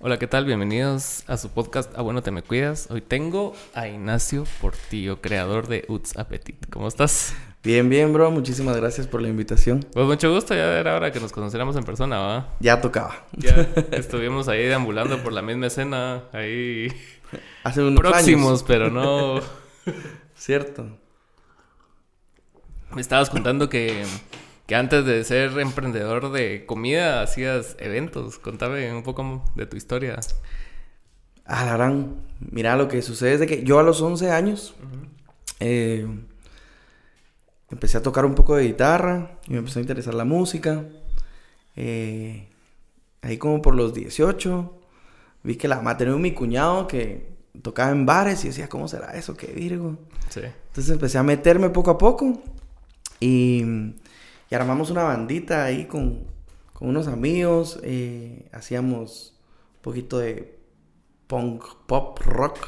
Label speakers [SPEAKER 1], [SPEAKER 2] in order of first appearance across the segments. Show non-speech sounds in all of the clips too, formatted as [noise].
[SPEAKER 1] Hola, ¿qué tal? Bienvenidos a su podcast Ah, bueno, te me cuidas. Hoy tengo a Ignacio Portillo, creador de Uts Appetit. ¿Cómo estás?
[SPEAKER 2] Bien, bien, bro. Muchísimas gracias por la invitación.
[SPEAKER 1] Pues mucho gusto, ya era hora que nos conociéramos en persona, ¿va?
[SPEAKER 2] Ya tocaba.
[SPEAKER 1] Ya [laughs] estuvimos ahí deambulando por la misma escena, ahí
[SPEAKER 2] Hace unos
[SPEAKER 1] próximos,
[SPEAKER 2] años.
[SPEAKER 1] pero no... [laughs]
[SPEAKER 2] Cierto.
[SPEAKER 1] Me estabas contando que, que antes de ser emprendedor de comida hacías eventos. Contame un poco de tu historia.
[SPEAKER 2] Ah, la gran. Mira, lo que sucede es de que yo a los 11 años eh, empecé a tocar un poco de guitarra y me empezó a interesar la música. Eh, ahí como por los 18 vi que la mamá tenía un mi cuñado que tocaba en bares y decía, ¿cómo será eso? ¿Qué virgo?
[SPEAKER 1] Sí.
[SPEAKER 2] Entonces empecé a meterme poco a poco y, y armamos una bandita ahí con, con unos amigos. eh, hacíamos un poquito de punk, pop, rock.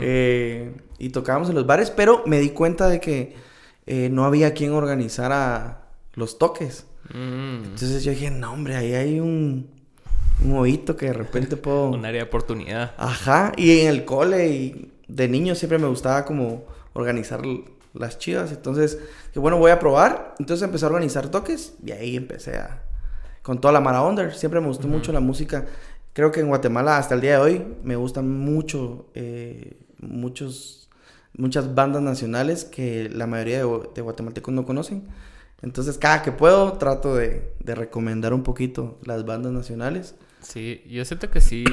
[SPEAKER 2] Eh, y tocábamos en los bares, pero me di cuenta de que eh, no había quien organizara los toques.
[SPEAKER 1] Mm,
[SPEAKER 2] Entonces yo dije, no, hombre, ahí hay un, un oído que de repente puedo... [laughs]
[SPEAKER 1] un área de oportunidad.
[SPEAKER 2] Ajá, y en el cole y de niño siempre me gustaba como organizar las chivas. Entonces, que bueno, voy a probar. Entonces empecé a organizar toques y ahí empecé a... Con toda la Mara Under. Siempre me gustó mucho la música. Creo que en Guatemala hasta el día de hoy me gustan mucho eh, muchos, muchas bandas nacionales que la mayoría de, gu- de guatemaltecos no conocen. Entonces, cada que puedo, trato de, de recomendar un poquito las bandas nacionales.
[SPEAKER 1] Sí, yo siento que sí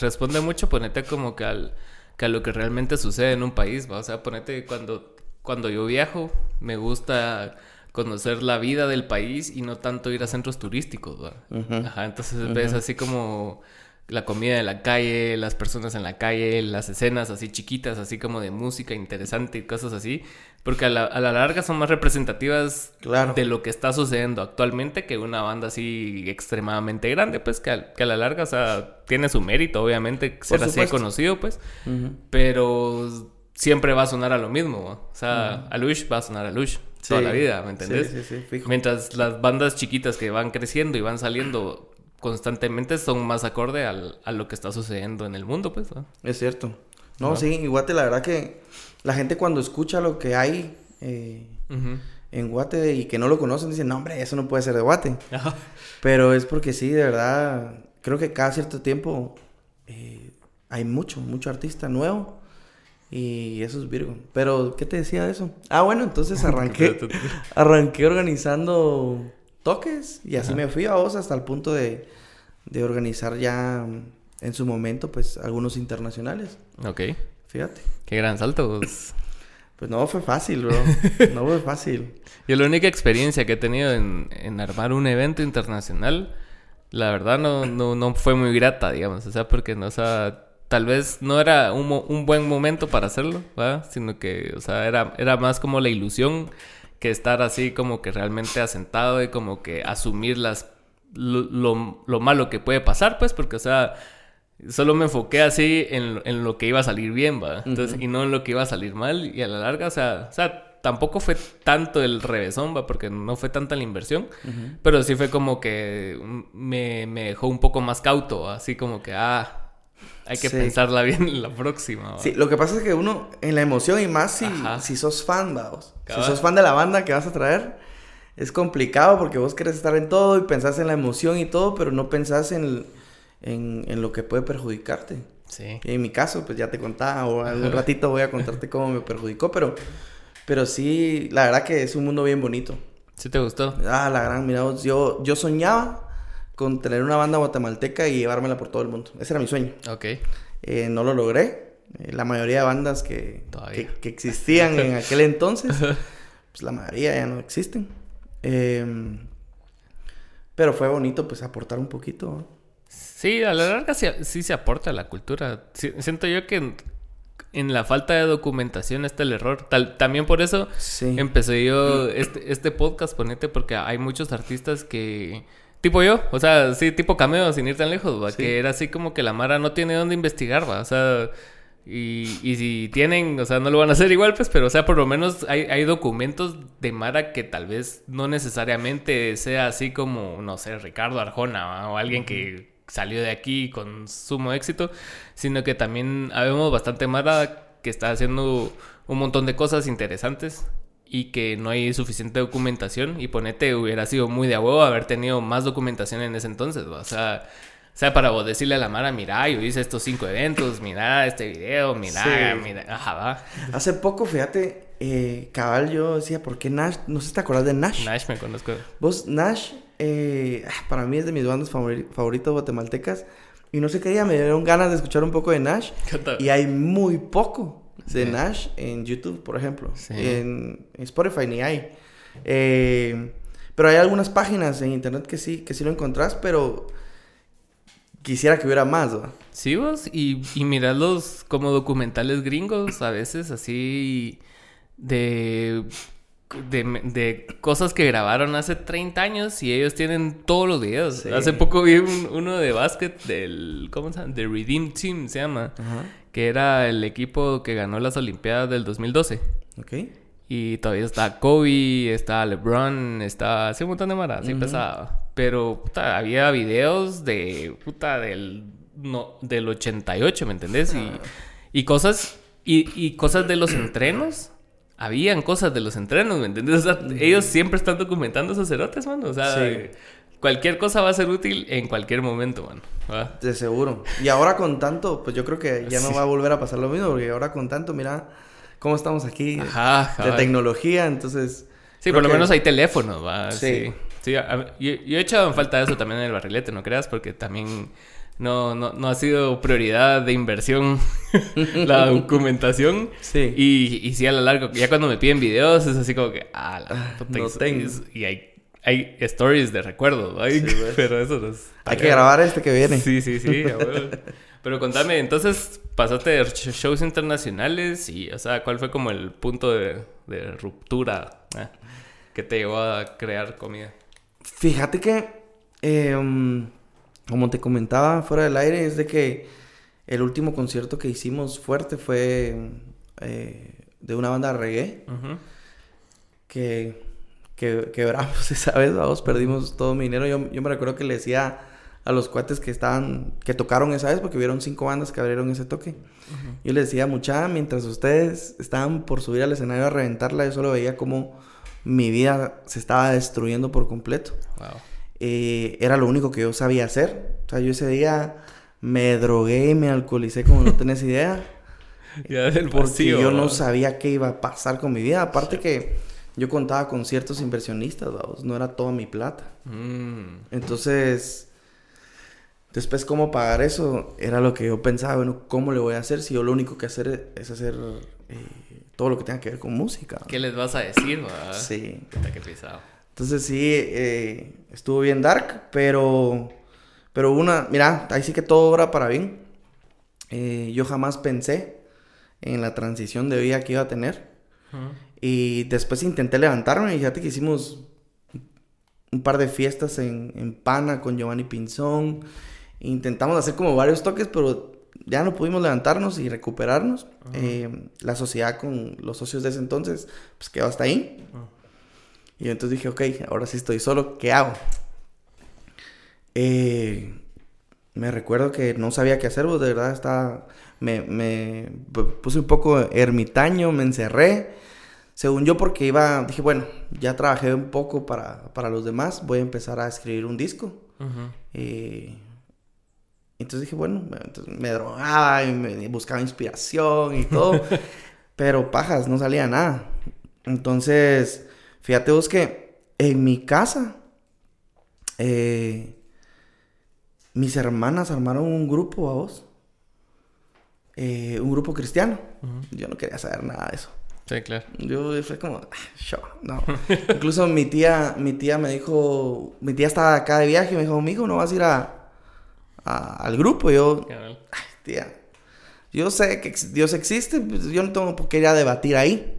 [SPEAKER 1] responde mucho ponerte como que, al, que a lo que realmente sucede en un país, ¿va? O sea, ponete cuando, cuando yo viajo, me gusta conocer la vida del país y no tanto ir a centros turísticos, entonces ves así como la comida de la calle, las personas en la calle, las escenas así chiquitas, así como de música interesante y cosas así, porque a la, a la larga son más representativas
[SPEAKER 2] Claro.
[SPEAKER 1] de lo que está sucediendo actualmente que una banda así extremadamente grande, pues que, a- que a la larga, o sea, tiene su mérito, obviamente, ser así conocido, pues, pero siempre va a sonar a lo mismo, o sea, Alush va a sonar a Alush toda
[SPEAKER 2] Sí.
[SPEAKER 1] la vida, ¿me entendés?
[SPEAKER 2] Sí, sí, sí, fijo.
[SPEAKER 1] Mientras las bandas chiquitas que van creciendo y van saliendo constantemente son más acorde al- a lo que está sucediendo en el mundo, pues.
[SPEAKER 2] Es cierto. No, sí, en Guate la verdad que la gente cuando escucha lo que hay eh, en Guate y que no lo conocen dicen, no hombre, eso no puede ser de Guate. Pero es porque sí, de verdad, creo que cada cierto tiempo eh, hay mucho, mucho artista nuevo y eso es Virgo. Pero, ¿qué te decía de eso? Ah, bueno, entonces [laughs] arranqué, arranqué organizando toques y así
[SPEAKER 1] Ajá.
[SPEAKER 2] me fui a vos hasta el punto de, de organizar ya en su momento pues algunos internacionales.
[SPEAKER 1] Ok,
[SPEAKER 2] Fíjate.
[SPEAKER 1] qué gran salto. pues.
[SPEAKER 2] Pues no fue fácil, bro. [laughs] No fue fácil.
[SPEAKER 1] Yo la única experiencia que he tenido en, en armar un evento internacional, la verdad no, no, no fue muy grata, digamos. O sea, porque no, o sea, tal vez no era un, un buen momento para hacerlo, ¿va? Sino que, o sea, era, era más como la ilusión que estar así como que realmente asentado y como que asumir las lo, lo- lo malo que puede pasar, pues, porque, o sea, solo me enfoqué así en, en lo que iba a salir bien, ¿va? Entonces, y no en lo que iba a salir mal. Y a la larga, o sea, o sea, tampoco fue tanto el revesón, ¿va? Porque no fue tanta la inversión. Pero sí fue como que me, me dejó un poco más cauto, así como que, ah, hay que
[SPEAKER 2] Sí.
[SPEAKER 1] pensarla bien en la próxima, ¿va?
[SPEAKER 2] Sí, lo que pasa es que uno, en la emoción y más si,
[SPEAKER 1] Ajá.
[SPEAKER 2] si sos fan, vamos. Si sos fan de la banda que vas a traer, es complicado porque vos querés estar en todo y pensás en la emoción y todo, pero no pensás en, en, en lo que puede perjudicarte.
[SPEAKER 1] Sí.
[SPEAKER 2] Y en mi caso, pues ya te contaba, o algún ratito voy a contarte cómo me perjudicó, pero, pero sí, la verdad que es un mundo bien bonito.
[SPEAKER 1] ¿Sí te gustó?
[SPEAKER 2] Ah, la gran, mira, yo, yo soñaba con tener una banda guatemalteca y llevármela por todo el mundo. Ese era mi sueño.
[SPEAKER 1] Ok.
[SPEAKER 2] Eh, no lo logré. Eh, la mayoría de bandas que, que, que existían en aquel [laughs] entonces, pues la mayoría ya no existen. Eh, pero fue bonito pues aportar un poquito. ¿no?
[SPEAKER 1] Sí, a la larga sí, sí se aporta a la cultura. Sí, siento yo que en, en la falta de documentación está el error. Tal- también por eso
[SPEAKER 2] Sí.
[SPEAKER 1] empecé yo este, este podcast, ponete, porque hay muchos artistas que... Tipo yo, o sea, sí, tipo cameo, sin ir tan lejos, ¿va?
[SPEAKER 2] Sí.
[SPEAKER 1] que era así como que la Mara no tiene dónde investigar, ¿va? o sea, y, y si tienen, o sea, no lo van a hacer igual, pues, pero o sea, por lo menos hay, hay documentos de Mara que tal vez no necesariamente sea así como, no sé, Ricardo Arjona ¿va? o alguien que salió de aquí con sumo éxito, sino que también habemos bastante mara que está haciendo un montón de cosas interesantes y que no hay suficiente documentación y ponete hubiera sido muy de huevo haber tenido más documentación en ese entonces, o sea, o sea, para vos decirle a la Mara, mira, yo hice estos cinco eventos, mira este video, mira, mira, ajá, va.
[SPEAKER 2] Hace poco, fíjate, eh, cabal, yo decía, ¿por qué Nash? No sé si te acuerdas de Nash.
[SPEAKER 1] Nash me conozco.
[SPEAKER 2] Vos, Nash, eh, ah, para mí es de mis bandas favoritas guatemaltecas. Y no sé qué día me dieron ganas de escuchar un poco de Nash. Y hay muy poco de Nash en YouTube, por ejemplo. En, Spotify ni hay. Eh, pero hay algunas páginas en internet que sí, que sí lo encontrás, pero quisiera que hubiera más, ¿no?
[SPEAKER 1] Sí, vos, y, y los como documentales gringos, a veces así de, de, cosas que grabaron hace 30 años y ellos tienen todos los videos. Hace poco vi uno de básquet del, ¿cómo se llama? The Redeem Team se llama, que era el equipo que ganó las Olimpiadas del 2012. Ok. Y todavía está Kobe, está LeBron, está así un montón de mara, así pesado. Pero puta, había videos de puta del no, del 88, ¿me entendés? Y, ah. y cosas y, y, cosas de los entrenos. Habían cosas de los entrenos, ¿me entendés? O sea, ellos siempre están documentando esos cerotes, mano. O sea, cualquier cosa va a ser útil en cualquier momento, mano.
[SPEAKER 2] De seguro. Y ahora con tanto, pues yo creo que ya no va a volver a pasar lo mismo, porque ahora con tanto, mira cómo estamos aquí de tecnología, entonces...
[SPEAKER 1] Sí, por lo menos hay teléfonos, ¿va? Sí. sí. yo, he echado en falta eso también en el barrilete, ¿no creas? Porque también no, no, no ha sido prioridad de inversión [laughs] la documentación. Sí. Y, y sí, a lo largo, ya cuando me piden videos es así como que, ah, la ah, no tengo. Y hay, hay stories de recuerdo, ¿no? [laughs] pero eso no es...
[SPEAKER 2] Hay que grabar este que viene.
[SPEAKER 1] Sí, sí, sí. [laughs] Pero contame, entonces pasaste de shows internacionales y, o sea, ¿cuál fue como el punto de, ruptura eh, que te llevó a crear comida?
[SPEAKER 2] Fíjate que, em, como te comentaba fuera del aire, es de que el último concierto que hicimos fuerte fue eh, de una banda de reggae que, que quebramos [laughs] esa vez, vamos, perdimos todo mi dinero. Yo, yo me recuerdo que le decía a los cuates que estaban, que tocaron esa vez, porque hubieron cinco bandas que abrieron ese toque. Yo les decía, mucha, mientras ustedes estaban por subir al escenario a reventarla, yo solo veía como mi vida se estaba destruyendo por completo. Eh, era lo único que yo sabía hacer. O sea, yo ese día me drogué y me alcoholicé como no tenés idea. [laughs]
[SPEAKER 1] ya del
[SPEAKER 2] porque yo no sabía qué iba a pasar con mi vida. Aparte que yo contaba con ciertos inversionistas, no era toda mi plata. Mm. Entonces Después, ¿cómo pagar eso? Era lo que yo pensaba, bueno, ¿cómo le voy a hacer si yo lo único que hacer es hacer eh, todo lo que tenga que ver con música?
[SPEAKER 1] ¿Qué les vas a decir, Sí. Qué pisado.
[SPEAKER 2] Entonces sí, eh, estuvo bien dark, pero, pero una, mira, ahí sí que todo obra para bien. Eh, yo jamás pensé en la transición de vida que iba a tener. Y después intenté levantarme y fíjate que hicimos un par de fiestas en, en Pana con Giovanni Pinzón Intentamos hacer como varios toques, pero ya no pudimos levantarnos y recuperarnos. Eh, la sociedad con los socios de ese entonces, pues quedó hasta ahí. Y entonces dije, ok, ahora sí estoy solo, ¿qué hago? Eh, me recuerdo que no sabía qué hacer, pues de verdad estaba... Me, me puse un poco ermitaño, me encerré. Según yo, porque iba, dije, bueno, ya trabajé un poco para, para los demás, voy a empezar a escribir un disco. eh, entonces dije, bueno, me drogaba y me buscaba inspiración y todo. [laughs] pero pajas, no salía nada. Entonces, fíjate vos que en mi casa, eh, mis hermanas armaron un grupo a vos. Eh, un grupo cristiano. Yo no quería saber nada de eso.
[SPEAKER 1] Sí, claro.
[SPEAKER 2] Yo fue como, ah, no. [laughs] Incluso mi tía, mi tía me dijo, mi tía estaba acá de viaje y me dijo, hijo, no vas a ir a, al grupo. Yo, ay, tía, yo sé que Dios existe, pues, yo no tengo por qué ir a debatir ahí.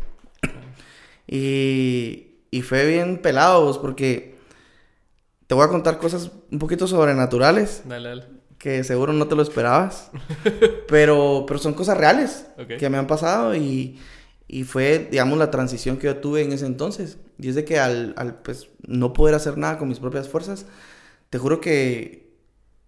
[SPEAKER 2] y, y fue bien pelado, pues, porque te voy a contar cosas un poquito sobrenaturales.
[SPEAKER 1] Dale, dale.
[SPEAKER 2] Que seguro no te lo esperabas. [laughs] pero, pero son cosas reales que me han pasado y, y fue, digamos, la transición que yo tuve en ese entonces. Y es de que al, al pues, no poder hacer nada con mis propias fuerzas, te juro que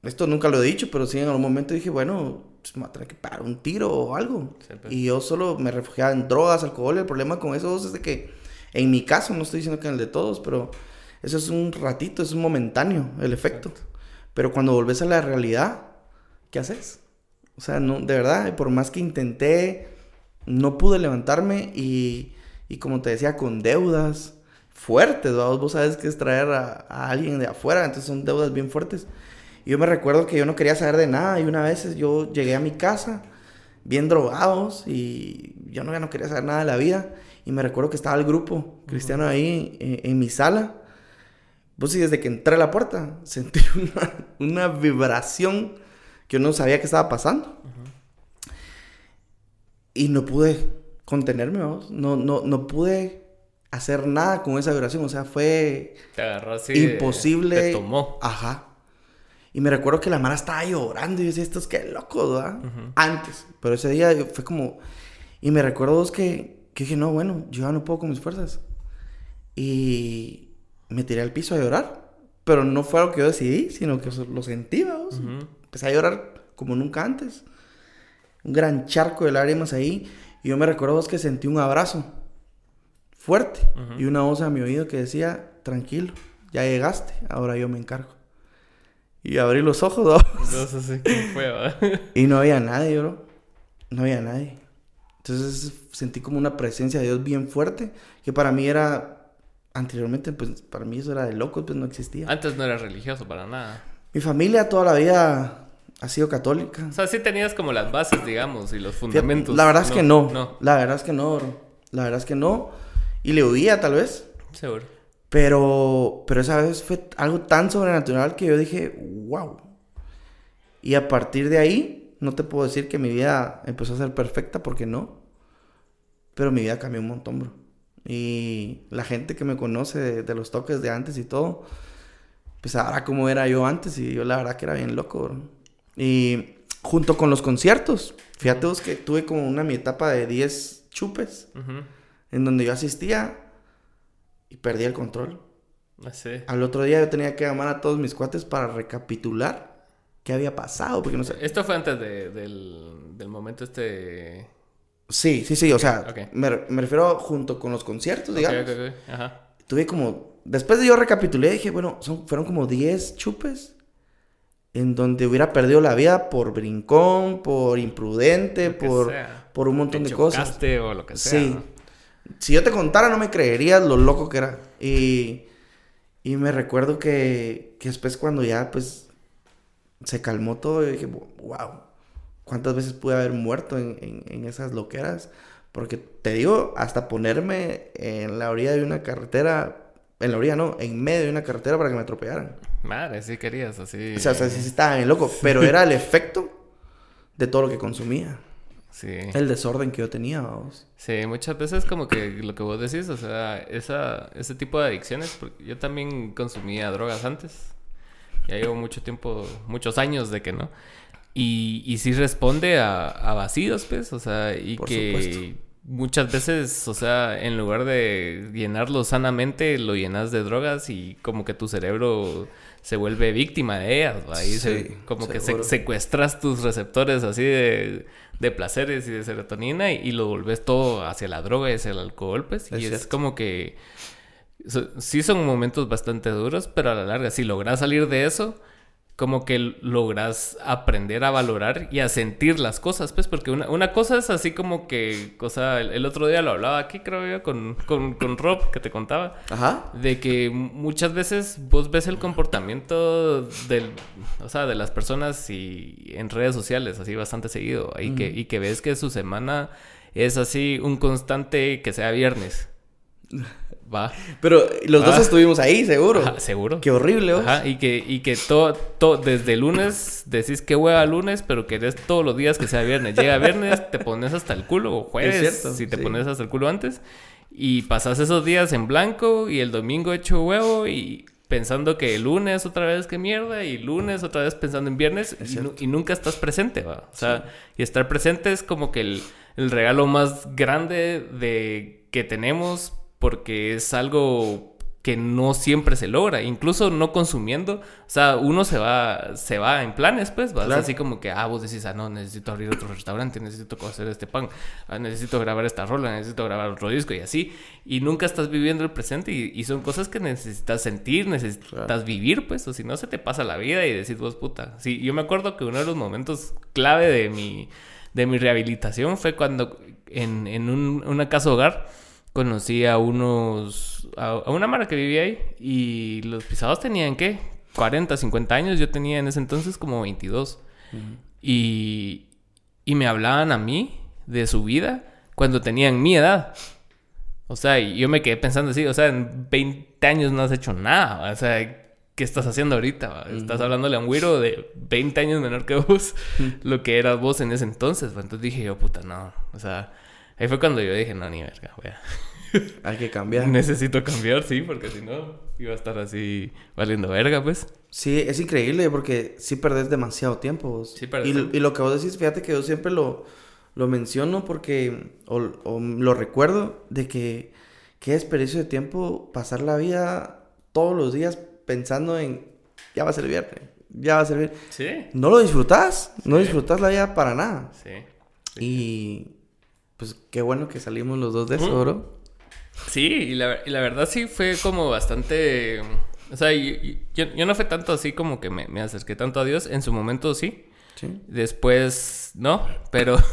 [SPEAKER 2] esto nunca lo he dicho, pero sí en algún momento dije, bueno, pues me voy a tener que parar un tiro o algo.
[SPEAKER 1] Sí, pues.
[SPEAKER 2] Y yo solo me refugiaba en drogas, alcohol. El problema con eso es de que, en mi caso, no estoy diciendo que en el de todos, pero eso es un ratito, es un momentáneo el efecto. Pero cuando volvés a la realidad, ¿qué haces? O sea, no, de verdad, por más que intenté, no pude levantarme y, y como te decía, con deudas fuertes, vos sabes que es traer a, a alguien de afuera, entonces son deudas bien fuertes. Y yo me recuerdo que yo no quería saber de nada y una vez yo llegué a mi casa bien drogados y yo no, ya no quería saber nada de la vida. Y me recuerdo que estaba el grupo cristiano ahí eh, en, mi sala. Pues y desde que entré a la puerta [laughs] sentí una, una vibración que yo no sabía qué estaba pasando. Y no pude contenerme, vamos. No, no, no pude hacer nada con esa vibración. O sea, fue
[SPEAKER 1] Te agarró así.
[SPEAKER 2] imposible.
[SPEAKER 1] Te tomó.
[SPEAKER 2] Ajá. Y me recuerdo que la Mara estaba llorando y yo decía, estos qué locos, ¿verdad? Antes. Pero ese día fue como... Y me recuerdo vos, que, que dije, no, bueno, yo ya no puedo con mis fuerzas. Y me tiré al piso a llorar. Pero no fue algo que yo decidí, sino que lo sentí, vamos.
[SPEAKER 1] Ujú.
[SPEAKER 2] Empecé a llorar como nunca antes. Un gran charco de lágrimas ahí. Y yo me recuerdo que sentí un abrazo fuerte.
[SPEAKER 1] Ujú.
[SPEAKER 2] Y una voz a mi oído que decía, tranquilo, ya llegaste, ahora yo me encargo. Y abrí los ojos, ¿no? [laughs]
[SPEAKER 1] Entonces, ¿cómo fue, [laughs]
[SPEAKER 2] y no había nadie, bro. No había nadie. Entonces sentí como una presencia de Dios bien fuerte, que para mí era, anteriormente, pues para mí eso era de locos, pues no existía.
[SPEAKER 1] Antes no eras religioso para nada.
[SPEAKER 2] Mi familia toda la vida ha sido católica.
[SPEAKER 1] O sea, sí tenías como las bases, digamos, y los fundamentos.
[SPEAKER 2] La verdad es que no.
[SPEAKER 1] No,
[SPEAKER 2] La verdad es que no, bro. La verdad es que no. Y le oía tal vez.
[SPEAKER 1] seguro.
[SPEAKER 2] Pero, pero esa vez fue algo tan sobrenatural que yo dije, wow. Y a partir de ahí, no te puedo decir que mi vida empezó a ser perfecta porque no. Pero mi vida cambió un montón, bro. Y la gente que me conoce de, de los toques de antes y todo, pues sabrá cómo era yo antes. Y yo la verdad que era bien loco, bro. Y junto con los conciertos, fíjate vos que tuve como una mi etapa de 10 chupes en donde yo asistía y perdí el control.
[SPEAKER 1] Así.
[SPEAKER 2] Al otro día yo tenía que llamar a todos mis cuates para recapitular qué había pasado, porque no sé.
[SPEAKER 1] Esto fue antes de- del, del momento este...
[SPEAKER 2] Sí, sí, sí, o sea, me, me refiero junto con los conciertos, digamos.
[SPEAKER 1] ok, ok. Ajá.
[SPEAKER 2] Tuve como, después de yo recapitulé, dije, bueno, son, fueron como 10 chupes en donde hubiera perdido la vida por brincón, por imprudente, por,
[SPEAKER 1] sea.
[SPEAKER 2] por un montón
[SPEAKER 1] Te
[SPEAKER 2] de cosas.
[SPEAKER 1] o lo que sea.
[SPEAKER 2] Sí.
[SPEAKER 1] ¿no?
[SPEAKER 2] Si yo te contara, no me creerías lo loco que era. Y, y me recuerdo que, que después cuando ya, pues, se calmó todo, yo dije, wow, ¿cuántas veces pude haber muerto en, en- en esas loqueras? Porque te digo, hasta ponerme en la orilla de una carretera, en la orilla no, en medio de una carretera para que me atropellaran.
[SPEAKER 1] Madre, sí querías así.
[SPEAKER 2] O sea, o sea, sí, sí estaba bien loco, pero era el efecto de todo lo que consumía.
[SPEAKER 1] Sí.
[SPEAKER 2] El desorden que yo tenía, vamos.
[SPEAKER 1] Sí, muchas veces como que lo que vos decís, o sea, esa, ese tipo de adicciones, porque yo también consumía drogas antes. Ya llevo mucho tiempo, muchos años de que no. Y, y sí responde a, a vacíos, pues, o sea, y
[SPEAKER 2] Por
[SPEAKER 1] que
[SPEAKER 2] supuesto.
[SPEAKER 1] Muchas veces, o sea, en lugar de llenarlo sanamente, lo llenas de drogas y como que tu cerebro se vuelve víctima de ellas. Y se- como que se- secuestras tus receptores así de, de placeres y de serotonina y, y lo volvés todo hacia la droga y hacia el alcohol, pues.
[SPEAKER 2] Es
[SPEAKER 1] y es como que so- sí son momentos bastante duros, pero a la larga, si logras salir de eso, como que logras aprender a valorar y a sentir las cosas, pues, porque una, una cosa es así como que, cosa, el, el otro día lo hablaba aquí, creo yo, con, con, con Rob, que te contaba,
[SPEAKER 2] Ajá.
[SPEAKER 1] de que muchas veces vos ves el comportamiento del, o sea, de las personas y en redes sociales, así bastante seguido, y, que, y que ves que su semana es así un constante que sea viernes. [laughs] Va.
[SPEAKER 2] Pero los dos
[SPEAKER 1] Ah.
[SPEAKER 2] estuvimos ahí, seguro.
[SPEAKER 1] Ajá, seguro.
[SPEAKER 2] Qué horrible, vos.
[SPEAKER 1] Ajá, y que, y que todo, todo, desde lunes decís que hueva lunes, pero querés todos los días que sea viernes. Llega viernes, te pones hasta el culo, o jueves,
[SPEAKER 2] Es cierto,
[SPEAKER 1] si te
[SPEAKER 2] sí.
[SPEAKER 1] pones hasta el culo antes, y pasas esos días en blanco y el domingo hecho huevo y pensando que el lunes otra vez que mierda y lunes otra vez pensando en viernes y, y nunca estás presente, va. O sea, y estar presente es como que el, el regalo más grande de que tenemos porque es algo que no siempre se logra, incluso no consumiendo, o sea, uno se va, se va en planes, pues, vas así como que, ah, vos decís, ah, no, necesito abrir otro restaurante, necesito cocer este pan, ah, necesito grabar esta rola, necesito grabar otro disco y así, y nunca estás viviendo el presente y, son cosas que necesitas sentir, necesitas vivir, pues, o si no se te pasa la vida y decís vos, puta, sí, yo me acuerdo que uno de los momentos clave de mi, de mi rehabilitación fue cuando en, en un, una casa hogar, conocí a unos, a, una mara que vivía ahí y los pisados tenían, ¿qué? 40, 50 años, yo tenía en ese entonces como 22. y, y me hablaban a mí de su vida cuando tenían mi edad. O sea, yo me quedé pensando así, o sea, en 20 años no has hecho nada, o sea, ¿qué estás haciendo ahorita? Estás hablándole a un güiro de 20 años menor que vos, lo que eras vos en ese entonces. Entonces dije yo, puta, no, o sea, Ahí fue cuando yo dije, no, ni verga, wea. [laughs]
[SPEAKER 2] Hay que cambiar.
[SPEAKER 1] Necesito cambiar, sí, porque si no, iba a estar así valiendo verga, pues.
[SPEAKER 2] Sí, es increíble porque sí perdés demasiado tiempo. Sí perdés. Y, y, lo que vos decís, fíjate que yo siempre lo, lo menciono porque, o, lo recuerdo, de que qué desperdicio de tiempo pasar la vida todos los días pensando en, ya va a ser viernes, ya va a ser Sí. No lo disfrutás, no disfrutás la vida para nada. Sí. Y pues qué bueno que salimos los dos de eso, bro.
[SPEAKER 1] Sí, y la, y la, verdad sí fue como bastante... O sea, yo, no fue tanto así como que me, me, acerqué tanto a Dios. En su momento sí. Sí. Después no, pero... [laughs]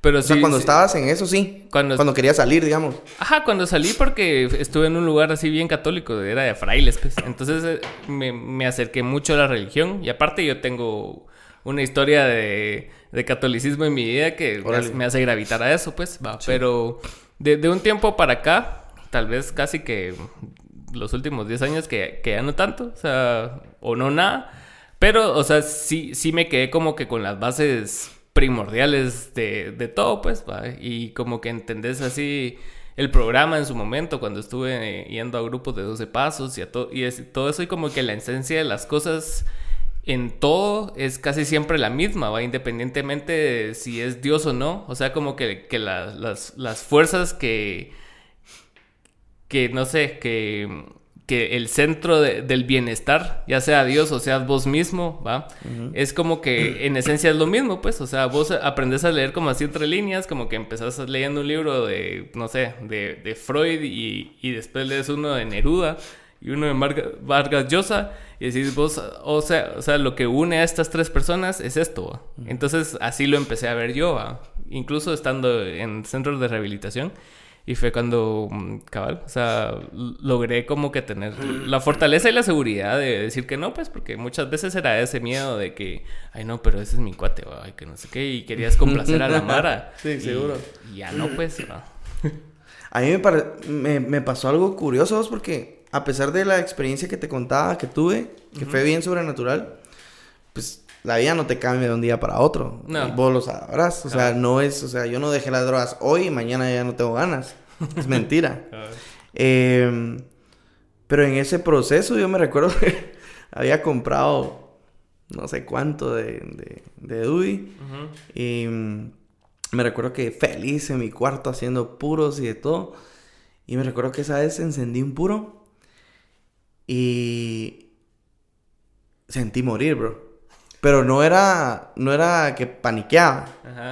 [SPEAKER 1] Pero
[SPEAKER 2] o sea, cuando estabas en eso, sí. Cuando, cuando querías salir, digamos.
[SPEAKER 1] Ajá, cuando salí porque estuve en un lugar así bien católico, era de frailes, pues. Entonces eh, me, me acerqué mucho a la religión. Y aparte yo tengo una historia de, de catolicismo en mi vida que me hace, gravitar a eso, pues, va. Pero de, de, un tiempo para acá, tal vez casi que los últimos 10 años que, que ya no tanto, o sea, o no nada. Pero, o sea, sí, sí me quedé como que con las bases primordiales de, de todo, pues, va. Y como que entendés así el programa en su momento, cuando estuve yendo a grupos de 12 pasos y, a y es, todo eso, y como que la esencia de las cosas en todo es casi siempre la misma, ¿va? Independientemente de si es Dios o no. O sea, como que, las, las, fuerzas que, que, no sé, que, que el centro del bienestar, ya sea Dios o sea vos mismo, ¿va? Es como que en esencia es lo mismo, pues. O sea, vos aprendes a leer como así entre líneas, como que empezás leyendo un libro de, no sé, de, de Freud y, y después lees uno de Neruda y uno de Vargas Llosa y decís vos, o sea, o sea, lo que une a estas tres personas es esto. Entonces así lo empecé a ver yo, incluso estando en centros de rehabilitación. Y fue cuando, mm, cabal, o sea, logré como que tener la fortaleza y la seguridad de decir que no, pues, porque muchas veces era ese miedo de que, ay, no, pero ese es mi cuate, ay, que no sé qué, y querías complacer a la [laughs] Mara.
[SPEAKER 2] sí, seguro.
[SPEAKER 1] Y ya no, pues,
[SPEAKER 2] A mí me, me, me pasó algo curioso, porque a pesar de la experiencia que te contaba que tuve, que fue bien sobrenatural, pues la vida no te cambia de un día para otro. No. vos lo sabrás. O sea, no es, o sea, yo no dejé las drogas hoy y mañana ya no tengo ganas. [laughs] Es mentira. Em, pero en ese proceso yo me recuerdo [laughs] que había comprado no sé cuánto de, de, Dewey. Y mm, me recuerdo que feliz en mi cuarto haciendo puros y de todo. Y me recuerdo que esa vez encendí un puro y sentí morir, bro. Pero no era, no era que paniqueaba,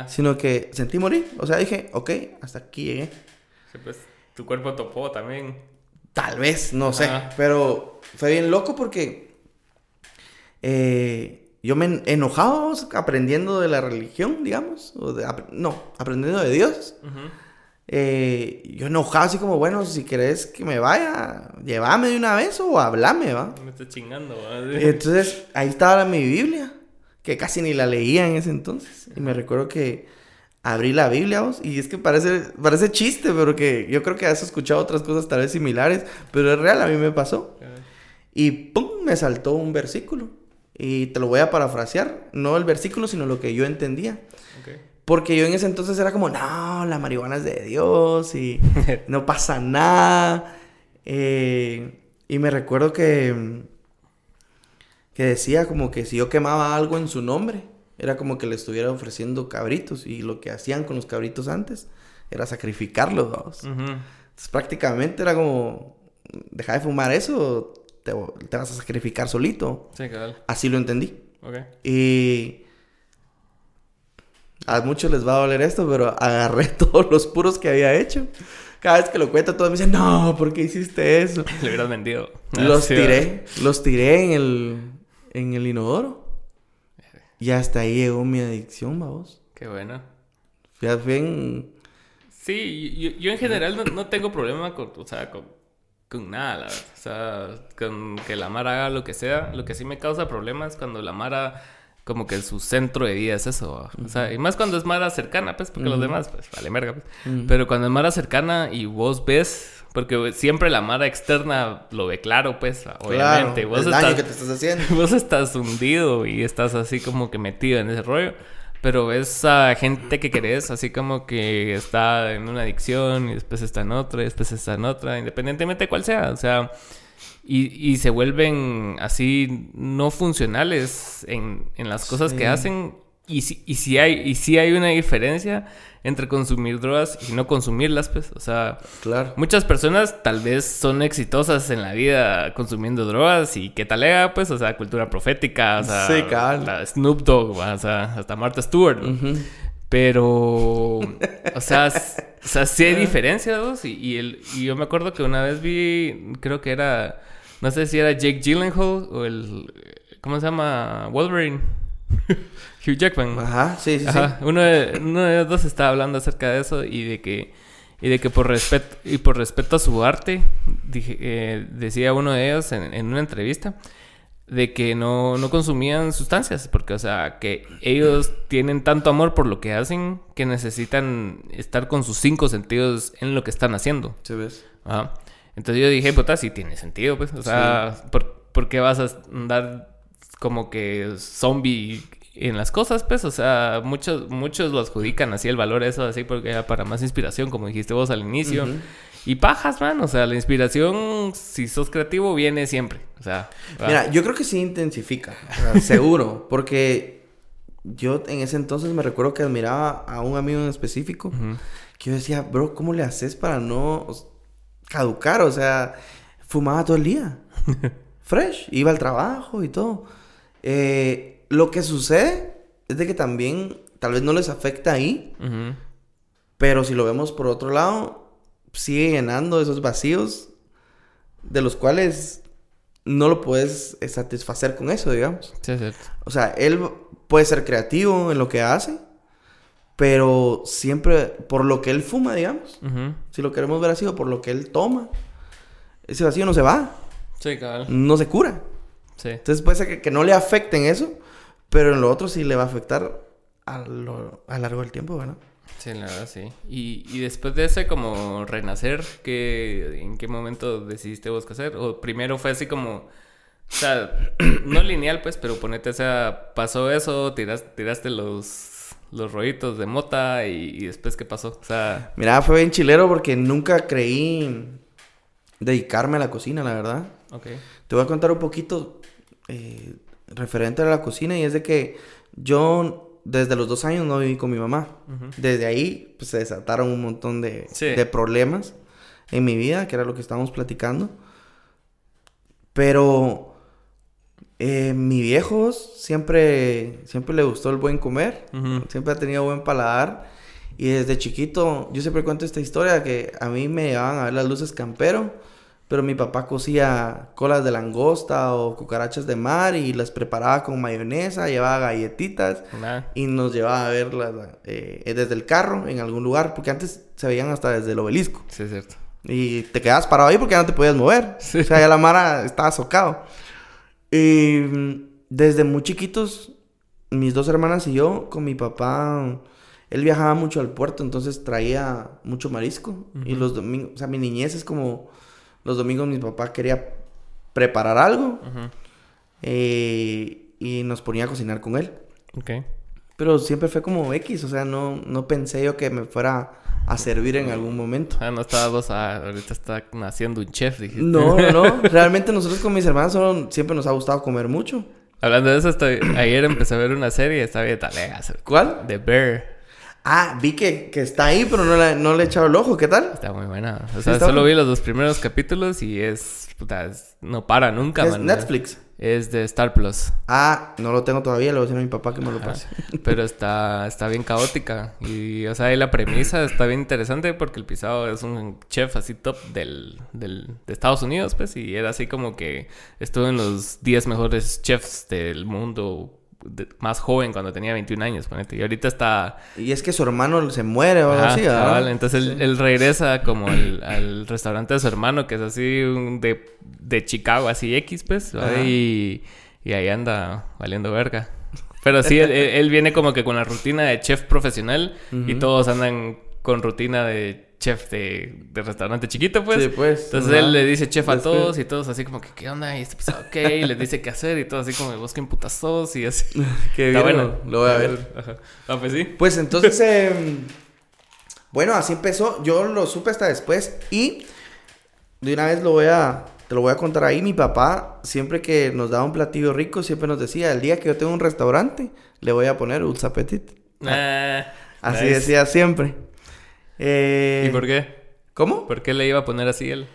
[SPEAKER 2] sino que sentí morir. O sea, dije, ok, hasta aquí llegué.
[SPEAKER 1] pues tu cuerpo topó también.
[SPEAKER 2] Tal vez, no sé. Pero fue bien loco porque eh, yo me enojaba aprendiendo de la religión, digamos. O de, no, aprendiendo de Dios. Eh, yo enojado así como, bueno, si querés que me vaya, llévame de una vez o hablame, ¿va?
[SPEAKER 1] Me estoy chingando,
[SPEAKER 2] ¿va? Entonces, ahí estaba mi Biblia, que casi ni la leía en ese entonces. Y me recuerdo que abrí la Biblia, ¿vos? y es que parece, parece chiste, pero que yo creo que has escuchado otras cosas tal vez similares, pero es real, a mí me pasó. Y pum, me saltó un versículo. Y te lo voy a parafrasear, no el versículo, sino lo que yo entendía. Porque yo en ese entonces era como, no, la marihuana es de Dios y [laughs] no pasa nada. Eh, y me recuerdo que, que decía como que si yo quemaba algo en su nombre, era como que le estuviera ofreciendo cabritos. Y lo que hacían con los cabritos antes era sacrificarlos, Entonces prácticamente era como deja de fumar eso, te, te vas a sacrificar solito.
[SPEAKER 1] Sí, cabal.
[SPEAKER 2] Así lo entendí.
[SPEAKER 1] Ok.
[SPEAKER 2] Y a muchos les va a doler esto, pero agarré [laughs] todos los puros que había hecho. Cada vez que lo cuento, todos me dicen, no, ¿por qué hiciste eso? [laughs]
[SPEAKER 1] Le hubieras vendido.
[SPEAKER 2] Los
[SPEAKER 1] sí,
[SPEAKER 2] tiré, los tiré en el, en el inodoro. Y hasta ahí llegó mi adicción, vamos.
[SPEAKER 1] Qué bueno.
[SPEAKER 2] Fui a- fui en-
[SPEAKER 1] Sí, yo, yo en general no, no tengo problema con, o sea, con, con nada, la verdad. O sea, con que la Mara haga lo que sea. Lo que sí me causa problemas es cuando la Mara, como que su centro de vida es eso. ¿va? O sea, y más cuando es Mara cercana, pues, porque los demás, pues, vale merga, pues. Pero cuando es Mara cercana y vos ves, porque siempre la Mara externa lo ve claro, pues, obviamente.
[SPEAKER 2] Claro,
[SPEAKER 1] vos
[SPEAKER 2] el daño
[SPEAKER 1] estás-
[SPEAKER 2] que te estás haciendo. [laughs]
[SPEAKER 1] Vos estás hundido y estás así como que metido en ese rollo. Pero ves a gente que querés así como que está en una adicción y después está en otra y después está en otra, independientemente de cuál sea. O sea, y, y se vuelven así no funcionales en, en las cosas
[SPEAKER 2] Sí.
[SPEAKER 1] que hacen. Y si, y, si hay, y si hay una diferencia entre consumir drogas y no consumirlas, pues. O sea,
[SPEAKER 2] Claro.
[SPEAKER 1] Muchas personas tal vez son exitosas en la vida consumiendo drogas y qué tal era, pues, o sea, cultura profética, o sea,
[SPEAKER 2] Sí,
[SPEAKER 1] la Snoop Dogg, o sea, hasta Martha Stewart. Pero, o sea, [laughs] o sea, sí hay diferencias, y, y, el, y yo me acuerdo que una vez vi, creo que era, no sé si era Jake Gyllenhaal o el, ¿cómo se llama? Wolverine. [laughs] Hugh Jackman.
[SPEAKER 2] Ajá, sí, sí,
[SPEAKER 1] Ajá, uno de, uno de los dos estaba hablando acerca de eso y de que y de que por respeto y por respeto a su arte dije, eh, decía uno de ellos en, en una entrevista de que no, no consumían sustancias porque o sea que ellos tienen tanto amor por lo que hacen que necesitan estar con sus cinco sentidos en lo que están haciendo
[SPEAKER 2] sí. ¿Sí ves?
[SPEAKER 1] Ajá. Entonces yo dije, puta, sí tiene sentido, pues. O sea, ¿por, por qué vas a andar como que zombie en las cosas, pues? O sea, muchos, muchos lo adjudican así el valor eso, así porque era para más inspiración, como dijiste vos al inicio. Y pajas, man. O sea, la inspiración, si sos creativo, viene siempre. O sea.
[SPEAKER 2] Mira, yo creo que sí intensifica, [laughs] seguro, porque yo en ese entonces me recuerdo que admiraba a un amigo en específico, que yo decía, bro, ¿cómo le haces para no caducar? O sea, fumaba todo el día, [laughs] fresh, iba al trabajo y todo. Eh, lo que sucede es de que también, tal vez no les afecta ahí,
[SPEAKER 1] Ujú.
[SPEAKER 2] pero si lo vemos por otro lado, sigue llenando esos vacíos de los cuales no lo puedes eh, satisfacer con eso, digamos.
[SPEAKER 1] Sí, es cierto.
[SPEAKER 2] O sea, él puede ser creativo en lo que hace, pero siempre por lo que él fuma, digamos. Si lo queremos ver así, o por lo que él toma, ese vacío no se va,
[SPEAKER 1] Sí, cabal.
[SPEAKER 2] no se cura.
[SPEAKER 1] Sí.
[SPEAKER 2] Entonces puede ser que, que no le afecte en eso, pero en lo otro sí le va a afectar a lo a largo del tiempo, ¿verdad?
[SPEAKER 1] Sí, la verdad, sí. Y, y después de ese como renacer, ¿qué, ¿en qué momento decidiste vos qué hacer? O primero fue así como, o sea, [clears throat] no lineal pues, pero ponete, o sea, pasó eso, tiras, tiraste los, los rollitos de mota y, y después qué pasó. O sea,
[SPEAKER 2] Mira, fue bien chilero porque nunca creí dedicarme a la cocina, la verdad.
[SPEAKER 1] ok.
[SPEAKER 2] Te voy a contar un poquito eh, referente a la cocina y es de que yo desde los dos años no viví con mi mamá. Desde ahí pues, se desataron un montón de,
[SPEAKER 1] Sí.
[SPEAKER 2] de problemas en mi vida, que era lo que estábamos platicando. Pero eh, mi viejo siempre, siempre le gustó el buen comer. Siempre ha tenido buen paladar. Y desde chiquito, yo siempre cuento esta historia que a mí me llevaban a ver las luces campero, pero mi papá cocía colas de langosta o cucarachas de mar y las preparaba con mayonesa, llevaba galletitas y nos llevaba a verlas eh, desde el carro en algún lugar, porque antes se veían hasta desde el obelisco.
[SPEAKER 1] Sí, es cierto.
[SPEAKER 2] Y te quedabas parado ahí porque ya no te podías mover.
[SPEAKER 1] Sí.
[SPEAKER 2] O sea, ya la mara estaba socado. Y mm, desde muy chiquitos, mis dos hermanas y yo, con mi papá, él viajaba mucho al puerto, entonces traía mucho marisco. Y los domingos, o sea, mi niñez es como los domingos mi papá quería preparar algo eh, y nos ponía a cocinar con él.
[SPEAKER 1] Ok.
[SPEAKER 2] Pero siempre fue como X, o sea, no, no pensé yo que me fuera a servir en algún momento.
[SPEAKER 1] Ah, no estaba vos, ah, ahorita está naciendo un chef, dijiste.
[SPEAKER 2] No, no, no. [laughs] Realmente nosotros con mis hermanos solo siempre nos ha gustado comer mucho.
[SPEAKER 1] Hablando de eso, estoy... ayer empecé a ver una serie, está bien talega.
[SPEAKER 2] ¿Cuál?
[SPEAKER 1] The Bear.
[SPEAKER 2] Ah, vi que, que está ahí, pero no le, no le he echado el ojo. ¿Qué tal?
[SPEAKER 1] Está muy buena. O sea, solo vi los dos primeros capítulos y es... puta, es- no para nunca,
[SPEAKER 2] Es
[SPEAKER 1] man.
[SPEAKER 2] Netflix.
[SPEAKER 1] Es de Star Plus.
[SPEAKER 2] Ah, no lo tengo todavía. Le voy a decir a mi papá que me lo pase. [laughs]
[SPEAKER 1] Pero está, está bien caótica. Y, o sea, ahí la premisa está bien interesante porque el pisado es un chef así top del, del, de Estados Unidos, pues. Y era así como que estuvo en los 10 mejores chefs del mundo de- más joven cuando tenía 21 años, ponete. Y ahorita está...
[SPEAKER 2] Y es que su hermano se muere o algo así, ¿verdad?
[SPEAKER 1] cabal, entonces él, él regresa como al, al restaurante de su hermano, que es así un de, de Chicago, así X, pues, y, y ahí anda valiendo verga. Pero sí, él, viene como que con la rutina de chef profesional y todos andan con rutina de chef de, de restaurante chiquito, pues.
[SPEAKER 2] Sí, pues.
[SPEAKER 1] Entonces él le dice chef a
[SPEAKER 2] Después-
[SPEAKER 1] todos y todos así como que, ¿qué onda? Y este pisado, ok, y les dice qué hacer y todos así como, putas sos y así. [laughs]
[SPEAKER 2] Qué
[SPEAKER 1] Está
[SPEAKER 2] bien,
[SPEAKER 1] bueno.
[SPEAKER 2] Lo voy a ver.
[SPEAKER 1] Ajá. Ah, pues sí.
[SPEAKER 2] Pues entonces, [laughs] em, bueno, así empezó. Yo lo supe hasta después y de una vez lo voy a, te lo voy a contar ahí. Mi papá, siempre que nos daba un platillo rico, siempre nos decía, el día que yo tenga un restaurante, le voy a poner Uts Appetit.
[SPEAKER 1] Ah,
[SPEAKER 2] Así
[SPEAKER 1] nice.
[SPEAKER 2] decía siempre. Eh,
[SPEAKER 1] ¿Y por qué?
[SPEAKER 2] ¿Cómo?
[SPEAKER 1] ¿Por qué le iba a poner así él?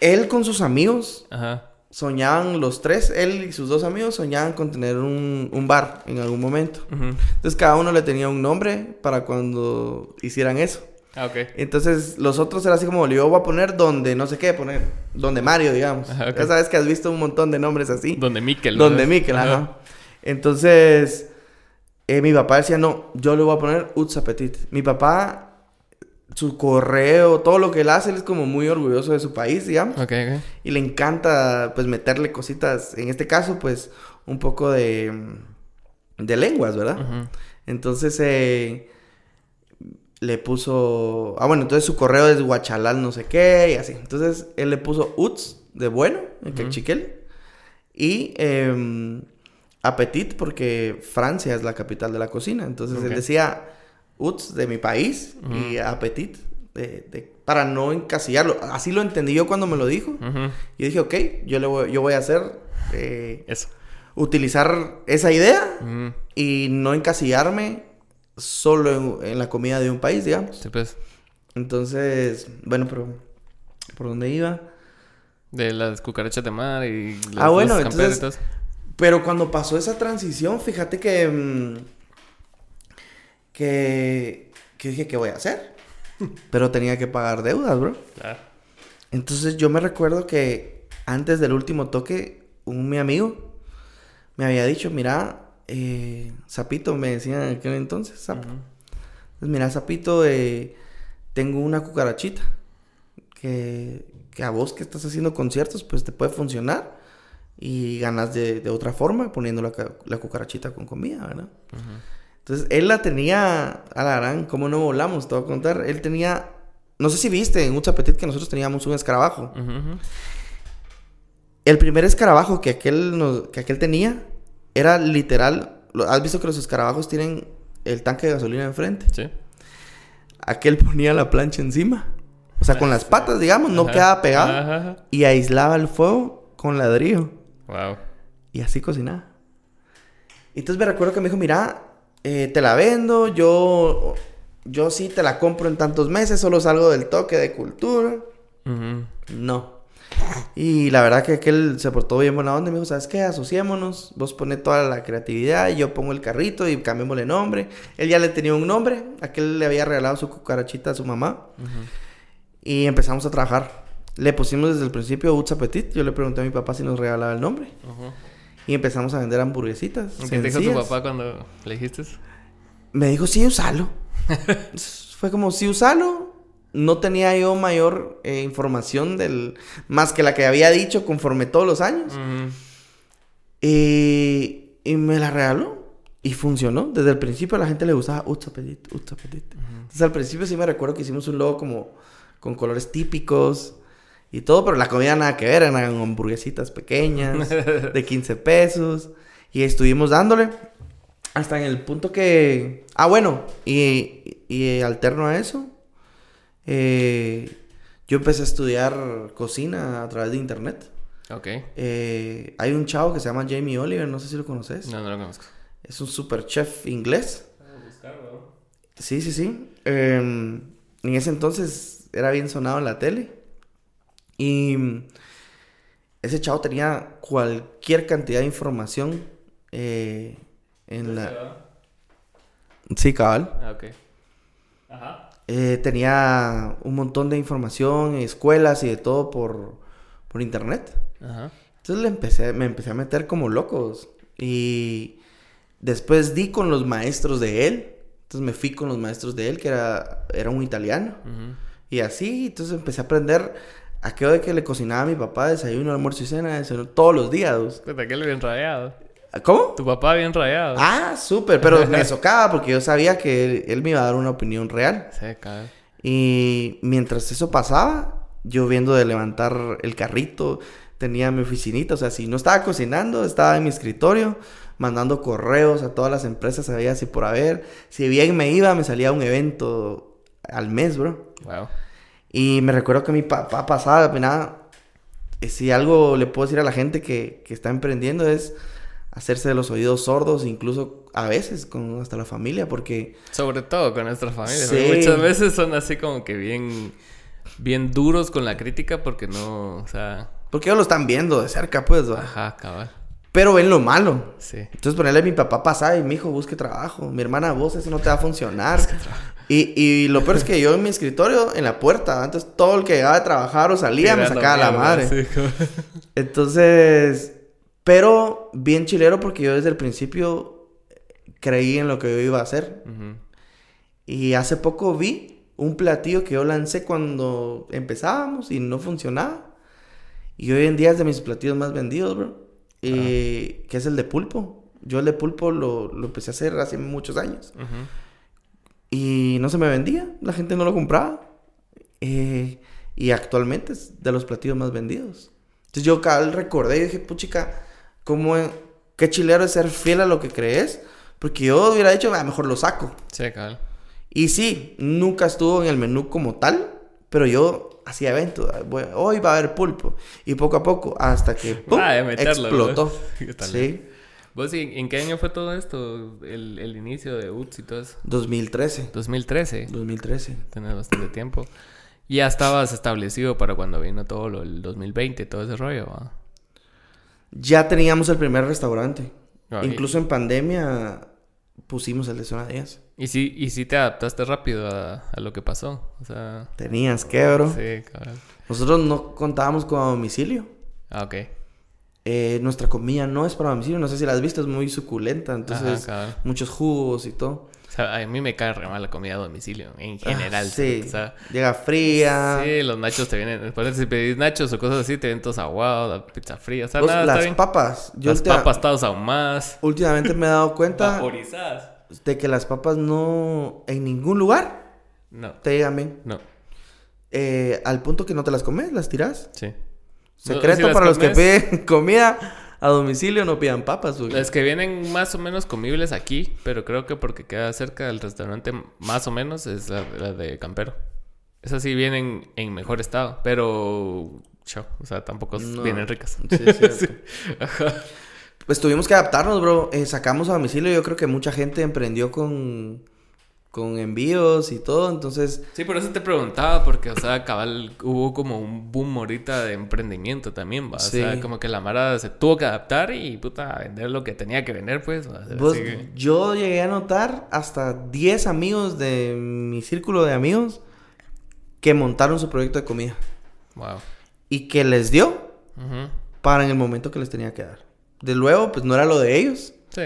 [SPEAKER 2] Él con sus amigos
[SPEAKER 1] Ajá.
[SPEAKER 2] soñaban los tres, él y sus dos amigos soñaban con tener un, un bar en algún momento. Entonces cada uno le tenía un nombre para cuando hicieran eso.
[SPEAKER 1] Ah, ok.
[SPEAKER 2] Entonces los otros era así como, yo voy a poner donde no sé qué poner, donde Mario, digamos.
[SPEAKER 1] Ajá, ok.
[SPEAKER 2] Ya sabes que has visto un montón de nombres así.
[SPEAKER 1] Donde Mikel. ¿no?
[SPEAKER 2] Donde Mikel, ajá. Entonces, eh, mi papá decía, no, yo le voy a poner Uts Appetit. Mi papá, su correo, todo lo que él hace, él es como muy orgulloso de su país, digamos.
[SPEAKER 1] Ok, ok.
[SPEAKER 2] Y le encanta, pues, meterle cositas, en este caso, pues, un poco de, de lenguas, ¿verdad? Entonces, eh, le puso... Ah, bueno, entonces su correo es guachalal no sé qué y así. Entonces, él le puso Uts de bueno, en
[SPEAKER 1] Ujú.
[SPEAKER 2] Chiquel. Y em, Appetit porque Francia es la capital de la cocina. Entonces, él decía Uts de mi país y. Appetit de- de- para no encasillarlo. Así lo entendí yo cuando me lo dijo.
[SPEAKER 1] Ujú.
[SPEAKER 2] Y dije, ok, yo, le voy, yo voy a hacer... eh,
[SPEAKER 1] Eso.
[SPEAKER 2] utilizar esa idea y no encasillarme solo en, en la comida de un país, digamos.
[SPEAKER 1] Sí, pues.
[SPEAKER 2] Entonces, bueno, pero ¿por dónde iba?
[SPEAKER 1] De las cucarachas de mar y los
[SPEAKER 2] Ah, bueno, entonces-. Pero cuando pasó esa transición, fíjate que mm, que que dije, ¿qué voy a hacer? [laughs] Pero tenía que pagar deudas, bro.
[SPEAKER 1] Claro.
[SPEAKER 2] Entonces yo me recuerdo que antes del último toque, un mi amigo me había dicho, mira, eh, Zapito, me decían en aquel entonces.
[SPEAKER 1] Ujú.
[SPEAKER 2] Pues mira, Zapito, eh, tengo una cucarachita que, que a vos que estás haciendo conciertos, pues te puede funcionar y ganas de, de otra forma poniendo la, la cucarachita con comida, ¿verdad? Entonces, él la tenía, a la gran, ¿cómo no volamos? Te voy a contar. Él tenía, no sé si viste en Mucha Petit que nosotros teníamos un escarabajo. El primer escarabajo que aquel, nos- que aquel tenía era literal. ¿Has visto que los escarabajos tienen el tanque de gasolina enfrente?
[SPEAKER 1] Sí.
[SPEAKER 2] Aquel [laughs] ponía la plancha encima. O sea, con las patas, digamos, no
[SPEAKER 1] Ajá.
[SPEAKER 2] quedaba pegado.
[SPEAKER 1] Ajá.
[SPEAKER 2] Y aislaba el fuego con ladrillo.
[SPEAKER 1] Wow.
[SPEAKER 2] Y así cocinaba. Entonces me recuerdo que me dijo, mira, eh, te la vendo, yo, yo sí te la compro en tantos meses, solo salgo del toque de cultura. No. Y la verdad que aquel se portó bien buena onda y me dijo, ¿sabes qué? Asociémonos, vos pones toda la creatividad y yo pongo el carrito y cambiémosle nombre. Él ya le tenía un nombre, aquel le había regalado su cucarachita a su mamá
[SPEAKER 1] Ujú.
[SPEAKER 2] y empezamos a trabajar. Le pusimos desde el principio Uts Appetit, yo le pregunté a mi papá si nos regalaba el nombre y empezamos a vender hamburguesitas.
[SPEAKER 1] ¿Qué te dijo tu papá cuando le dijiste?
[SPEAKER 2] Me dijo, sí, usalo. [laughs] Fue como, sí, usalo. No tenía yo mayor eh, información del... Más que la que había dicho conforme todos los años. Y, y me la regaló. Y funcionó. Desde el principio a la gente le gustaba Uts Appetit, Uts Appetit. Entonces al principio sí me recuerdo que hicimos un logo como con colores típicos y todo, pero la comida nada que ver, eran hamburguesitas pequeñas [laughs] de 15 pesos y estuvimos dándole hasta en el punto que... Ah, bueno, y, y alterno a eso, eh, yo empecé a estudiar cocina a través de internet.
[SPEAKER 1] Ok.
[SPEAKER 2] Eh, hay un chavo que se llama Jamie Oliver, no sé si lo conoces.
[SPEAKER 1] No, no lo conozco.
[SPEAKER 2] Es un super chef inglés. Sí, sí, sí. Em, en ese entonces era bien sonado en la tele. Y ese chavo tenía cualquier cantidad de información eh, en la... Sí, cabal.
[SPEAKER 1] Ah, ok. Ajá.
[SPEAKER 2] Eh, tenía un montón de información, escuelas y de todo por, por internet.
[SPEAKER 1] Ajá.
[SPEAKER 2] Entonces le empecé, me empecé a meter como locos. Y después di con los maestros de él. Entonces me fui con los maestros de él, que era, era un italiano. Y así, entonces empecé a aprender aquello de que le cocinaba a mi papá desayuno, almuerzo y cena, desayuno, todos los días.
[SPEAKER 1] Puta, que le bien rayado.
[SPEAKER 2] ¿Cómo?
[SPEAKER 1] Tu papá bien rayado.
[SPEAKER 2] Ah, súper, pero me [laughs] socaba porque yo sabía que él, él me iba a dar una opinión real.
[SPEAKER 1] Sí, cabrón.
[SPEAKER 2] Y mientras eso pasaba, yo viendo de levantar el carrito, tenía mi oficinita, o sea, si no estaba cocinando, estaba en mi escritorio, mandando correos a todas las empresas, sabía si por haber, si bien me iba, me salía un evento al mes, bro.
[SPEAKER 1] Wow.
[SPEAKER 2] Y me recuerdo que mi papá pasaba, pues nada, eh, si algo le puedo decir a la gente que, que está emprendiendo es hacerse de los oídos sordos, incluso a veces con hasta la familia, porque
[SPEAKER 1] Sobre todo con nuestra familia.
[SPEAKER 2] Sí.
[SPEAKER 1] Muchas veces son así como que bien, bien duros con la crítica porque no, o sea,
[SPEAKER 2] porque ellos lo están viendo de cerca, pues, ¿va?
[SPEAKER 1] ajá, cabal.
[SPEAKER 2] pero ven lo malo.
[SPEAKER 1] Sí.
[SPEAKER 2] Entonces ponerle a mi papá pasaba y mi hijo busque trabajo. Mi hermana, vos eso no te va a funcionar. Y, y lo peor es que yo en mi escritorio, en la puerta, antes todo el que llegaba a trabajar o salía me
[SPEAKER 1] Tirando
[SPEAKER 2] sacaba la
[SPEAKER 1] mierda,
[SPEAKER 2] madre.
[SPEAKER 1] sí. [laughs]
[SPEAKER 2] Entonces, pero bien chilero porque yo desde el principio creí en lo que yo iba a hacer.
[SPEAKER 1] Ujú.
[SPEAKER 2] Y hace poco vi un platillo que yo lancé cuando empezábamos y no funcionaba. Y hoy en día es de mis platillos más vendidos, bro. Y que es el de pulpo. Yo el de pulpo lo, lo empecé a hacer hace muchos años.
[SPEAKER 1] Ujú.
[SPEAKER 2] Y no se me vendía. La gente no lo compraba. Eh, y actualmente es de los platillos más vendidos. Entonces yo cabal recordé y dije, puchica, ¿cómo, e- qué chilero es ser fiel a lo que crees? Porque yo hubiera dicho, "Ah, mejor lo saco.
[SPEAKER 1] Sí, cabal.
[SPEAKER 2] Y sí, nunca estuvo en el menú como tal, pero yo hacía eventos. Bueno, hoy va a haber pulpo. Y poco a poco, hasta que ¡pum!
[SPEAKER 1] Ah,
[SPEAKER 2] explotó. [laughs]
[SPEAKER 1] ¿Qué tal?
[SPEAKER 2] Sí,
[SPEAKER 1] ¿Vos y- en qué año fue todo esto? El, el inicio de UTS y todo eso.
[SPEAKER 2] 2013.
[SPEAKER 1] 2013.
[SPEAKER 2] 2013.
[SPEAKER 1] Tenés bastante tiempo. Y Ya estabas establecido para cuando vino todo lo del 2020, todo ese rollo, ¿va?
[SPEAKER 2] Ya teníamos el primer restaurante.
[SPEAKER 1] Ah,
[SPEAKER 2] Incluso en pandemia pusimos el de zona 10.
[SPEAKER 1] Y sí, y sí te adaptaste rápido a, a lo que pasó. O sea,
[SPEAKER 2] Tenías que, bro.
[SPEAKER 1] sí, cabal.
[SPEAKER 2] Nosotros no contábamos con domicilio.
[SPEAKER 1] Ah, ok.
[SPEAKER 2] Eh, nuestra comida no es para domicilio. No sé si la has visto, es muy suculenta. Entonces,
[SPEAKER 1] Ajá,
[SPEAKER 2] muchos jugos y todo.
[SPEAKER 1] O sea, a mí me cae re mal la comida a domicilio, en general.
[SPEAKER 2] Ah, sí.
[SPEAKER 1] O sea,
[SPEAKER 2] Llega fría.
[SPEAKER 1] sí, los nachos te vienen... Después si pedís nachos o cosas así, te vienen todos aguados, la pizza fría. O sea,
[SPEAKER 2] Vos,
[SPEAKER 1] nada, está
[SPEAKER 2] las
[SPEAKER 1] bien.
[SPEAKER 2] papas. Yo
[SPEAKER 1] Las papas todas aún más.
[SPEAKER 2] últimamente me he dado cuenta
[SPEAKER 1] Vaporizadas.
[SPEAKER 2] de que las papas no en ningún lugar
[SPEAKER 1] No,
[SPEAKER 2] te llegan bien.
[SPEAKER 1] no.
[SPEAKER 2] Eh, al punto que no te las comes, las tiras.
[SPEAKER 1] Sí.
[SPEAKER 2] Secreto
[SPEAKER 1] si
[SPEAKER 2] para los que piden [laughs] comida a domicilio, no pidan papas. güey.
[SPEAKER 1] Las que vienen más o menos comibles aquí, pero creo que porque queda cerca del restaurante más o menos es la, la de Campero. Esas sí vienen en mejor estado, pero... chao, o sea, tampoco
[SPEAKER 2] No.
[SPEAKER 1] vienen ricas. [laughs]
[SPEAKER 2] Sí.
[SPEAKER 1] Ajá.
[SPEAKER 2] Pues tuvimos que adaptarnos, bro. Eh, sacamos a domicilio. Yo creo que mucha gente emprendió con, con envíos y todo. Entonces,
[SPEAKER 1] Sí, por eso te preguntaba, porque, o sea, cabal, hubo como un boom ahorita de emprendimiento también, ¿va? O
[SPEAKER 2] Sí.
[SPEAKER 1] sea, como que la Mara se tuvo que adaptar y, puta, a vender lo que tenía que vender, pues.
[SPEAKER 2] vos-
[SPEAKER 1] que-
[SPEAKER 2] yo llegué a notar hasta 10 amigos de mi círculo de amigos que montaron su proyecto de comida.
[SPEAKER 1] Wow.
[SPEAKER 2] Y que les dio para en el momento que les tenía que dar. De luego, pues no era lo de ellos.
[SPEAKER 1] Sí.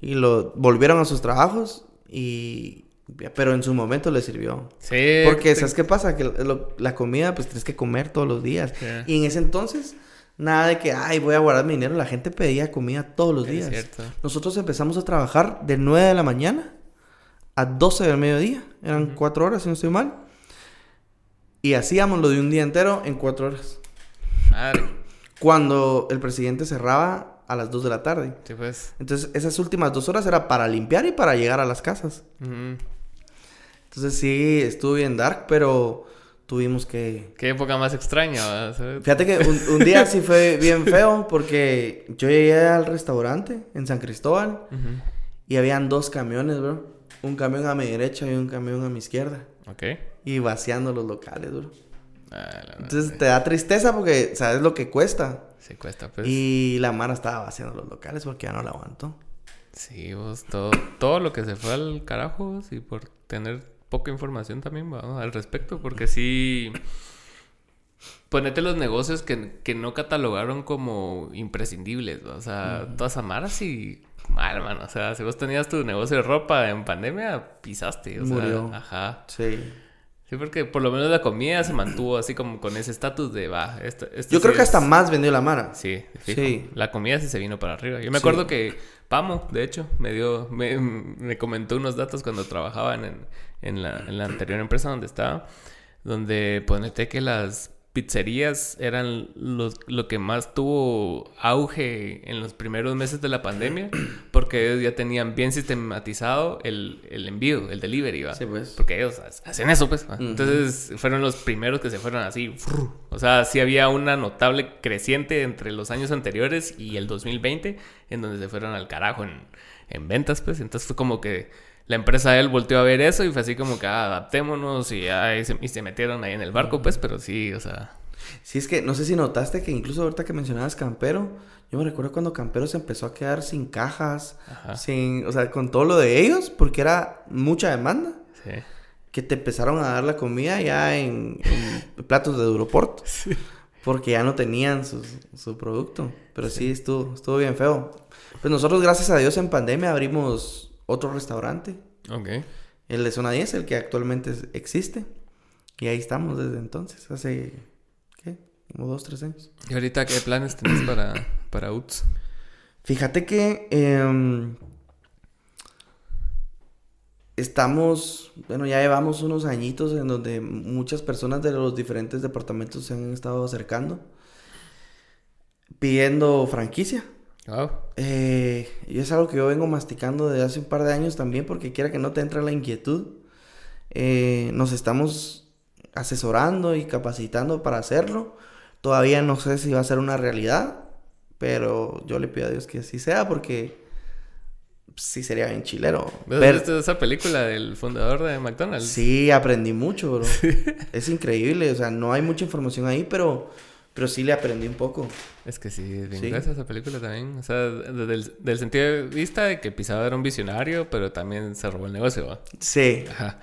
[SPEAKER 2] Y lo volvieron a sus trabajos y... Pero en su momento les sirvió.
[SPEAKER 1] Sí.
[SPEAKER 2] Porque, ¿sabes qué pasa? Que lo- la comida, pues tienes que comer todos los días.
[SPEAKER 1] Sí.
[SPEAKER 2] Y en ese entonces, nada de que, ay, voy a guardar mi dinero. La gente pedía comida todos los
[SPEAKER 1] Es
[SPEAKER 2] días.
[SPEAKER 1] cierto.
[SPEAKER 2] Nosotros empezamos a trabajar de 9 de la mañana a 12 del mediodía. Eran cuatro horas, si no estoy mal. Y hacíamos lo de un día entero en cuatro horas.
[SPEAKER 1] Madre.
[SPEAKER 2] Cuando el presidente cerraba a las 2 de la tarde.
[SPEAKER 1] Sí, pues.
[SPEAKER 2] Entonces, esas últimas dos horas era para limpiar y para llegar a las casas.
[SPEAKER 1] Ujú.
[SPEAKER 2] Entonces, sí, estuvo bien dark, pero tuvimos que...
[SPEAKER 1] Qué época más extraña, sea,
[SPEAKER 2] Fíjate que un, un día sí fue bien feo porque yo llegué al restaurante en San Cristóbal. Y habían dos camiones, bro. Un camión a mi derecha y un camión a mi izquierda.
[SPEAKER 1] Ok.
[SPEAKER 2] Y vaciando los locales, bro.
[SPEAKER 1] Ah,
[SPEAKER 2] Entonces
[SPEAKER 1] madre.
[SPEAKER 2] te da tristeza porque sabes lo que cuesta.
[SPEAKER 1] Sí cuesta, pues.
[SPEAKER 2] Y la Mara estaba vaciando los locales porque ya no la aguantó.
[SPEAKER 1] Sí, vos, todo, todo lo que se fue al carajo, sí, por tener poca información también, al respecto, porque sí... Ponete los negocios que, que no catalogaron como imprescindibles, ¿va? o sea, todas amaras sí... Mal, mano. O sea, si vos tenías tu negocio de ropa en pandemia, pisaste. O
[SPEAKER 2] Murió.
[SPEAKER 1] sea, ajá.
[SPEAKER 2] Sí.
[SPEAKER 1] Sí, porque por lo menos la comida se mantuvo así como con ese estatus de va. Esto, esto
[SPEAKER 2] Yo
[SPEAKER 1] sí
[SPEAKER 2] creo que hasta más vendió la Mara.
[SPEAKER 1] Sí, fijo.
[SPEAKER 2] Sí.
[SPEAKER 1] La comida sí se vino para arriba. Yo me
[SPEAKER 2] Sí.
[SPEAKER 1] acuerdo que Pamo, de hecho, me dio, me, me comentó unos datos cuando trabajaba en, en la, en la anterior empresa donde estaba, donde ponete que las pizzerías eran los, lo que más tuvo auge en los primeros meses de la pandemia, [clears throat] porque ellos ya tenían bien sistematizado el, el envío, el delivery, ¿va?
[SPEAKER 2] Sí, pues.
[SPEAKER 1] Porque ellos ha- hacen eso, pues. ¿va? Entonces fueron los primeros que se fueron así. O sea, sí había una notable creciente entre los años anteriores y el 2020, en donde se fueron al carajo en, en ventas, pues. Entonces fue como que la empresa de él volteó a ver eso y fue así como que ah, adaptémonos y, ah, y se, y se metieron ahí en el barco, pues. Pero sí, o sea.
[SPEAKER 2] Sí, es que no sé si notaste que incluso ahorita que mencionabas Campero, yo me recuerdo cuando Campero se empezó a quedar sin cajas,
[SPEAKER 1] Ajá.
[SPEAKER 2] sin, o sea, con todo lo de ellos, porque era mucha demanda,
[SPEAKER 1] Sí.
[SPEAKER 2] que te empezaron a dar la comida ya en, en [laughs] platos de Duroport, porque ya no tenían su, su producto. Pero sí, estuvo, estuvo bien feo. Pues nosotros, gracias a Dios, en pandemia abrimos otro restaurante,
[SPEAKER 1] Ok.
[SPEAKER 2] el de Zona 10, el que actualmente existe. Y ahí estamos desde entonces, hace, ¿qué? Como dos, tres años.
[SPEAKER 1] ¿Y ahorita qué planes tenés para, para UTS?
[SPEAKER 2] Fíjate que em, estamos, bueno, ya llevamos unos añitos en donde muchas personas de los diferentes departamentos se han estado acercando pidiendo franquicia.
[SPEAKER 1] Wow.
[SPEAKER 2] Eh, y es algo que yo vengo masticando desde hace un par de años también porque quiera que no te entre la inquietud. Eh, nos estamos asesorando y capacitando para hacerlo. Todavía no sé si va a ser una realidad, pero yo le pido a Dios que así sea porque sí sería bien chilero.
[SPEAKER 1] ¿Ves
[SPEAKER 2] Ver-
[SPEAKER 1] viste esa película del fundador de McDonald's?
[SPEAKER 2] Sí, aprendí mucho, bro. [laughs] Es increíble, o sea, no hay mucha información ahí, pero, pero sí le aprendí un poco.
[SPEAKER 1] Es que sí, es bien
[SPEAKER 2] Sí.
[SPEAKER 1] esa película también. O sea, desde el, del sentido de vista de que Pisado era un visionario, pero también se robó el negocio, ¿va?
[SPEAKER 2] Sí,
[SPEAKER 1] Ajá.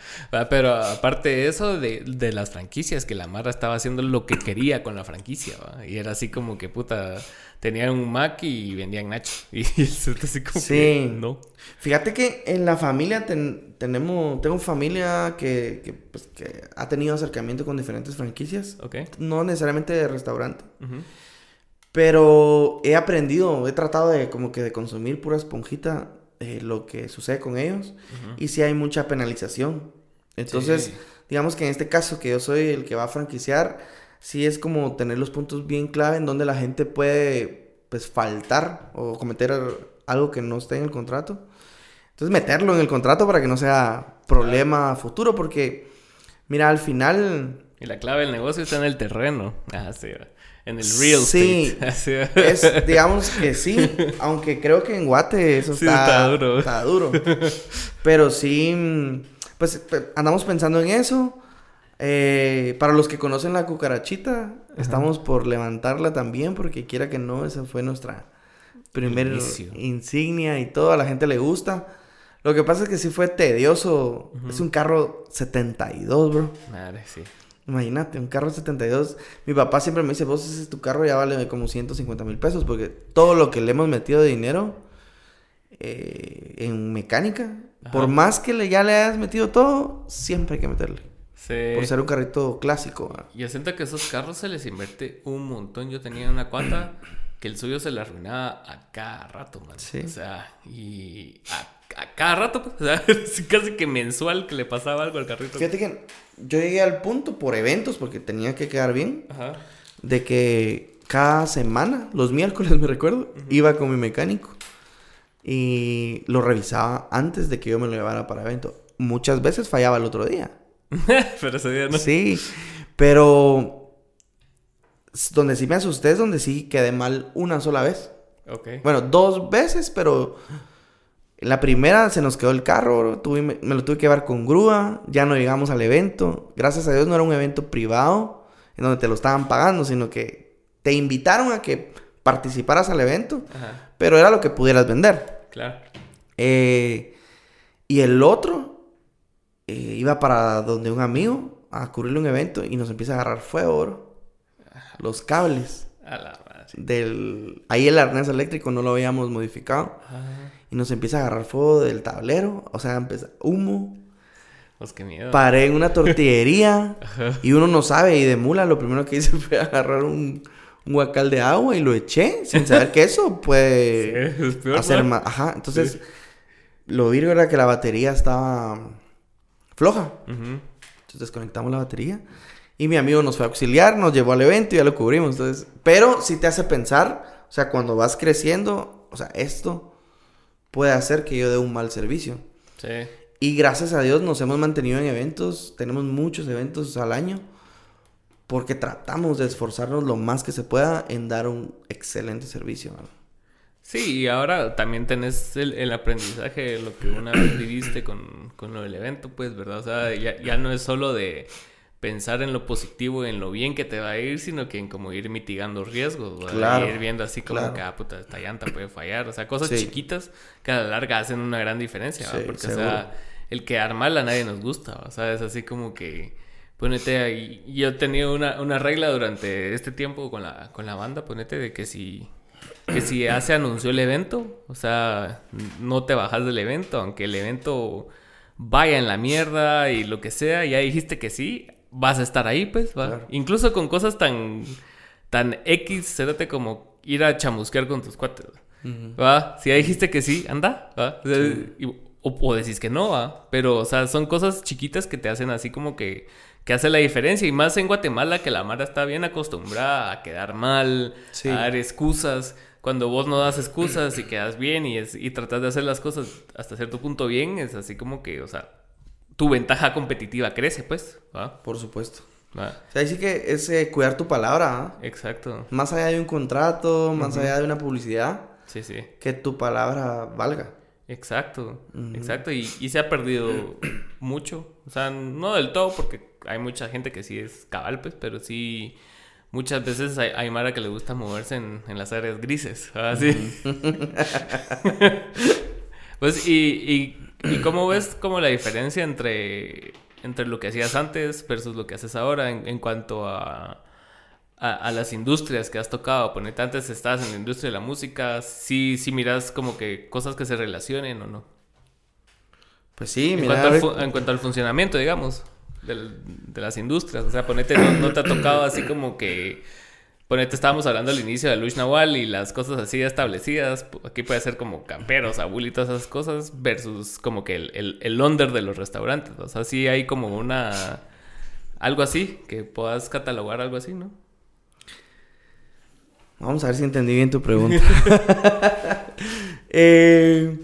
[SPEAKER 1] Pero aparte de eso, de, de las franquicias, que la Mara estaba haciendo lo que quería con la franquicia, ¿va? Y era así como que, puta, tenían un Mac y vendían Nacho. [laughs] Y eso así como
[SPEAKER 2] Sí.
[SPEAKER 1] que, no.
[SPEAKER 2] Fíjate que en la familia ten- tenemos, tengo familia que, que, pues, que ha tenido acercamiento con diferentes franquicias,
[SPEAKER 1] Ok.
[SPEAKER 2] no necesariamente de restaurante. Pero he aprendido, he tratado de como que de consumir pura esponjita eh, lo que sucede con ellos y sí hay mucha penalización. Entonces,
[SPEAKER 1] Sí.
[SPEAKER 2] digamos que en este caso que yo soy el que va a franquiciar, sí es como tener los puntos bien clave en donde la gente puede pues faltar o cometer algo que no esté en el contrato. Entonces meterlo en el contrato para que no sea problema futuro porque mira, al final
[SPEAKER 1] Y la clave del negocio está en el terreno. Ah, sí. En el real
[SPEAKER 2] Sí.
[SPEAKER 1] estate. [laughs]
[SPEAKER 2] Es digamos que [laughs] sí, aunque creo que en Guate eso
[SPEAKER 1] Sí,
[SPEAKER 2] está,
[SPEAKER 1] está duro.
[SPEAKER 2] está duro. Pero sí, mm, pues andamos pensando en eso. Eh, para los que conocen la cucarachita, estamos por levantarla también, porque quiera que no, esa fue nuestra primer
[SPEAKER 1] Inicio.
[SPEAKER 2] insignia y todo, a la gente le gusta. Lo que pasa es que sí fue tedioso. Es un carro 72, bro.
[SPEAKER 1] Madre, sí.
[SPEAKER 2] Imagínate, un carro 72. Mi papá siempre me dice, vos ese es tu carro, ya vale como 150 mil pesos, porque todo lo que le hemos metido de dinero eh, en mecánica,
[SPEAKER 1] Ajá.
[SPEAKER 2] por más que le, ya le hayas metido todo, siempre hay que meterle.
[SPEAKER 1] Sí.
[SPEAKER 2] Por ser un carrito clásico. ¿va?
[SPEAKER 1] Yo siento que esos carros se les invierte un montón. Yo tenía una cuata que el suyo se le arruinaba a cada rato, man.
[SPEAKER 2] Sí.
[SPEAKER 1] O sea, y a, a cada rato, pues. [laughs] O sea, es casi que mensual que le pasaba algo al carrito.
[SPEAKER 2] Fíjate que yo llegué al punto por eventos, porque tenía que quedar bien,
[SPEAKER 1] Ajá.
[SPEAKER 2] de que cada semana, los miércoles [laughs] me recuerdo, iba con mi mecánico y lo revisaba antes de que yo me lo llevara para evento. Muchas veces fallaba el otro día. [laughs]
[SPEAKER 1] Pero ese día no.
[SPEAKER 2] Sí, pero donde sí me asusté es donde sí quedé mal una sola vez.
[SPEAKER 1] Ok.
[SPEAKER 2] Bueno, dos veces, pero la primera se nos quedó el carro, tuve- me lo tuve que llevar con grúa, ya no llegamos al evento. Gracias a Dios no era un evento privado en donde te lo estaban pagando, sino que te invitaron a que participaras al evento,
[SPEAKER 1] Ajá.
[SPEAKER 2] pero era lo que pudieras vender.
[SPEAKER 1] Claro.
[SPEAKER 2] Eh, y el otro eh, iba para donde un amigo a cubrirle un evento y nos empieza a agarrar fuego, bro. Los cables
[SPEAKER 1] A la madre.
[SPEAKER 2] del... Ahí el arnés eléctrico no lo habíamos modificado.
[SPEAKER 1] Ajá.
[SPEAKER 2] Y nos empieza a agarrar fuego del tablero. O sea, empieza humo.
[SPEAKER 1] Pues qué miedo.
[SPEAKER 2] Paré en una [laughs] tortillería. y uno no sabe. Y de mula lo primero que hice [laughs] fue agarrar un, un guacal de agua y lo eché. Sin saber que eso puede [laughs]
[SPEAKER 1] Sí, es peor,
[SPEAKER 2] hacer
[SPEAKER 1] ¿no?
[SPEAKER 2] más. Ajá. Entonces, lo virgo era que la batería estaba floja. Entonces desconectamos la batería. Y mi amigo nos fue a auxiliar, nos llevó al evento y ya lo cubrimos. Entonces, pero sí te hace pensar, o sea, cuando vas creciendo, o sea, esto puede hacer que yo dé un mal servicio.
[SPEAKER 1] Sí.
[SPEAKER 2] Y gracias a Dios nos hemos mantenido en eventos, tenemos muchos eventos al año, porque tratamos de esforzarnos lo más que se pueda en dar un excelente servicio. ¿no?
[SPEAKER 1] Sí, y ahora también tenés el, el aprendizaje de lo que una vez viviste con, con lo del evento, pues, ¿verdad? O sea, ya, ya no es solo de pensar en lo positivo, en lo bien que te va a ir, sino que en como ir mitigando riesgos.
[SPEAKER 2] Claro,
[SPEAKER 1] Ir viendo así como
[SPEAKER 2] claro.
[SPEAKER 1] que, ah, puta, esta llanta puede fallar. O sea, cosas
[SPEAKER 2] Sí.
[SPEAKER 1] chiquitas que a la larga hacen una gran diferencia, ¿verdad?
[SPEAKER 2] Sí,
[SPEAKER 1] Porque,
[SPEAKER 2] seguro.
[SPEAKER 1] o sea, el quedar mal a nadie nos gusta, o sea, es así como que... Ponete ahí, yo he tenido una, una regla durante este tiempo con la, con la banda, ponete de que si que si ya se anunció el evento, o sea, no te bajas del evento, aunque el evento vaya en la mierda y lo que sea, ya dijiste que sí, vas a estar ahí, pues, ¿va?
[SPEAKER 2] Claro.
[SPEAKER 1] Incluso con cosas tan, tan X, cérate como ir a chamusquear con tus cuates, ¿va? Si ya dijiste que sí, anda, ¿va? O, sea, y- o- o decís que no, ¿va? Pero, o sea, son cosas chiquitas que te hacen así como que, que hace la diferencia. Y más en Guatemala, que la Mara está bien acostumbrada a quedar mal,
[SPEAKER 2] Sí.
[SPEAKER 1] a dar excusas. Cuando vos no das excusas y quedas bien y, es, y tratas de hacer las cosas hasta cierto punto bien, es así como que, o sea, tu ventaja competitiva crece, pues, ¿va?
[SPEAKER 2] Por supuesto.
[SPEAKER 1] ¿Va?
[SPEAKER 2] O sea, ahí sí que es eh, cuidar tu palabra, ¿ah?
[SPEAKER 1] Exacto.
[SPEAKER 2] Más allá de un contrato, más allá de una publicidad,
[SPEAKER 1] Sí, sí.
[SPEAKER 2] que tu palabra valga.
[SPEAKER 1] Exacto, exacto. Y, y se ha perdido [clears throat] mucho. O sea, no del todo, porque hay mucha gente que sí es cabal, pues, pero sí. Muchas veces hay, hay Mara que le gusta moverse en, en las áreas grises. Así. [laughs] pues, y, y, y cómo ves como la diferencia entre, entre lo que hacías antes versus lo que haces ahora en, en cuanto a, a, a las industrias que has tocado. Ponete, antes estabas en la industria de la música, sí, sí miras como que cosas que se relacionen o no.
[SPEAKER 2] Pues sí,
[SPEAKER 1] En,
[SPEAKER 2] mira.
[SPEAKER 1] cuanto, al en cuanto al funcionamiento, digamos, de, las industrias. O sea, ponete, no, no te ha tocado así como que. Ponete, estábamos hablando al inicio de Luis Nahual y las cosas así establecidas. Aquí puede ser como camperos, abuelitos, esas cosas, versus como que el, el, el under de los restaurantes. O sea, sí hay como una. Algo así, que puedas catalogar algo así, ¿no?
[SPEAKER 2] Vamos a ver si entendí bien tu pregunta. [laughs] Eh,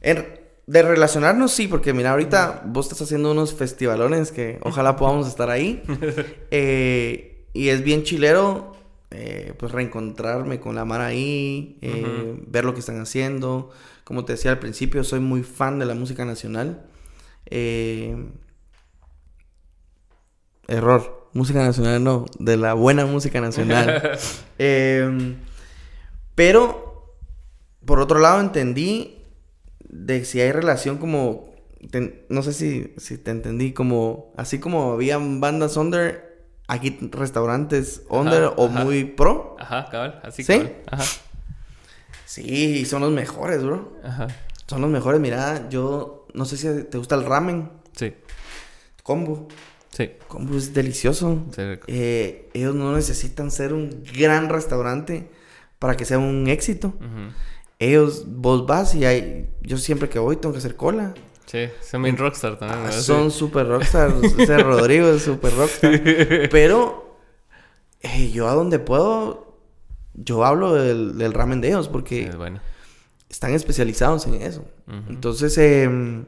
[SPEAKER 2] en- de relacionarnos, sí, porque mira, ahorita vos estás haciendo unos festivalones que ojalá podamos estar ahí. [laughs] Eh, y es bien chilero, eh, pues reencontrarme con la Mara ahí, eh, ver lo que están haciendo. Como te decía al principio, soy muy fan de la música nacional. Eh, error, música nacional no, de la buena música nacional. [laughs] Eh, pero, por otro lado, entendí de si hay relación como... no sé si, si te entendí, como... Así como habían bandas under, aquí restaurantes under
[SPEAKER 1] Ajá,
[SPEAKER 2] o
[SPEAKER 1] ajá.
[SPEAKER 2] muy pro.
[SPEAKER 1] Ajá, cabal, así
[SPEAKER 2] ¿Sí?
[SPEAKER 1] cabal. Ajá,
[SPEAKER 2] Sí, son los mejores, bro.
[SPEAKER 1] ajá.
[SPEAKER 2] Son los mejores. Mira, yo no sé si te gusta el ramen.
[SPEAKER 1] Sí,
[SPEAKER 2] Combo.
[SPEAKER 1] sí.
[SPEAKER 2] Combo es delicioso.
[SPEAKER 1] sí, rico.
[SPEAKER 2] Eh, ellos no necesitan ser un gran restaurante para que sea un éxito.
[SPEAKER 1] Ujú.
[SPEAKER 2] Ellos, vos vas y hay, yo siempre que voy tengo que hacer cola.
[SPEAKER 1] Sí, son bien rockstar también.
[SPEAKER 2] Son super rockstars. [laughs] Ese Rodrigo es super rockstar. Pero eh, yo a donde puedo, yo hablo del, del ramen de ellos porque
[SPEAKER 1] Es bueno.
[SPEAKER 2] están especializados en eso. Entonces, eh,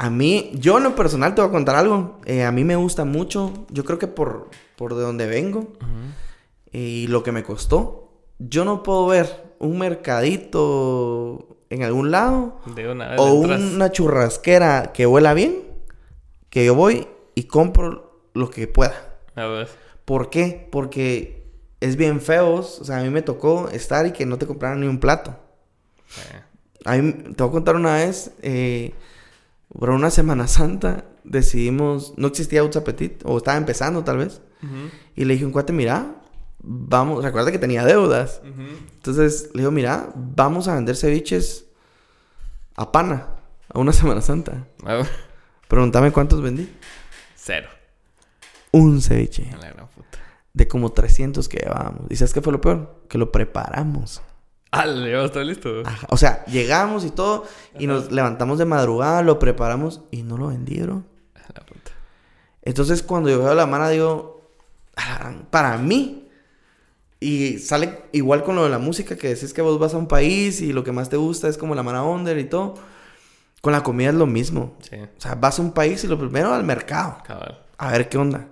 [SPEAKER 2] a mí, yo en lo personal te voy a contar algo. Eh, a mí me gusta mucho, yo creo que por, por de donde vengo
[SPEAKER 1] Ujú.
[SPEAKER 2] y lo que me costó, yo no puedo ver un mercadito en algún lado.
[SPEAKER 1] De una vez
[SPEAKER 2] O
[SPEAKER 1] entras.
[SPEAKER 2] una churrasquera que huela bien. Que yo voy y compro lo que pueda.
[SPEAKER 1] A ver.
[SPEAKER 2] ¿Por qué? Porque es bien feos. O sea, a mí me tocó estar y que no te compraran ni un plato.
[SPEAKER 1] Eh,
[SPEAKER 2] A mí, te voy a contar una vez, eh, por una Semana Santa, decidimos, no existía Appetit, o estaba empezando tal vez, y le dije un cuate, mira, vamos, recuerda que tenía deudas, entonces le digo, mira, vamos a vender ceviches a pana, a una [laughs] Semana Santa. Pregúntame cuántos vendí.
[SPEAKER 1] Cero.
[SPEAKER 2] Un ceviche,
[SPEAKER 1] A la gran puta.
[SPEAKER 2] de como 300 que llevábamos. ¿Y sabes qué fue lo peor? Que lo preparamos.
[SPEAKER 1] Ah, ¿le llevas todo listo?
[SPEAKER 2] Ajá, O sea, llegamos y todo, y nos levantamos de madrugada, lo preparamos, y no lo vendieron.
[SPEAKER 1] La puta.
[SPEAKER 2] Entonces, cuando yo veo la mano, digo, "A la gran- para mí. Y sale igual con lo de la música, que decís que vos vas a un país y lo que más te gusta es como la mana under y todo. Con la comida es lo mismo.
[SPEAKER 1] Sí,
[SPEAKER 2] O sea, vas a un país y lo primero al mercado.
[SPEAKER 1] cabal.
[SPEAKER 2] A ver qué onda.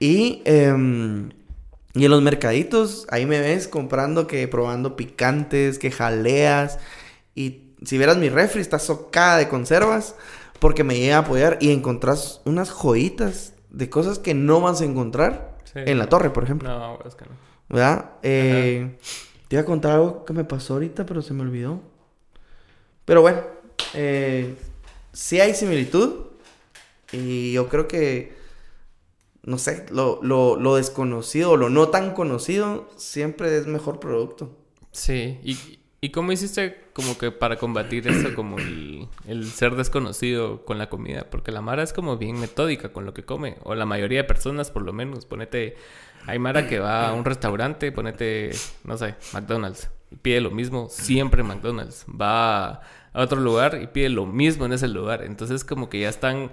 [SPEAKER 2] Y, em, y en los mercaditos, ahí me ves comprando que probando picantes, que jaleas. Y si vieras mi refri, está socada de conservas. Porque me llega a apoyar y encontrás unas joyitas de cosas que no vas a encontrar
[SPEAKER 1] Sí.
[SPEAKER 2] en la torre, por ejemplo.
[SPEAKER 1] No, es que no.
[SPEAKER 2] ¿Verdad? Eh, te iba a contar algo que me pasó ahorita, pero se me olvidó. Pero bueno, eh, sí hay similitud. Y yo creo que, no sé, lo, lo, lo desconocido o lo no tan conocido siempre es mejor producto.
[SPEAKER 1] Sí, ¿y, y cómo hiciste como que para combatir eso, como el, el ser desconocido con la comida? Porque la Mara es como bien metódica con lo que come, o la mayoría de personas por lo menos. Ponete, hay Mara que va a un restaurante, ponete, no sé, McDonald's, y pide lo mismo, siempre McDonald's. Va a otro lugar y pide lo mismo en ese lugar. Entonces como que ya están...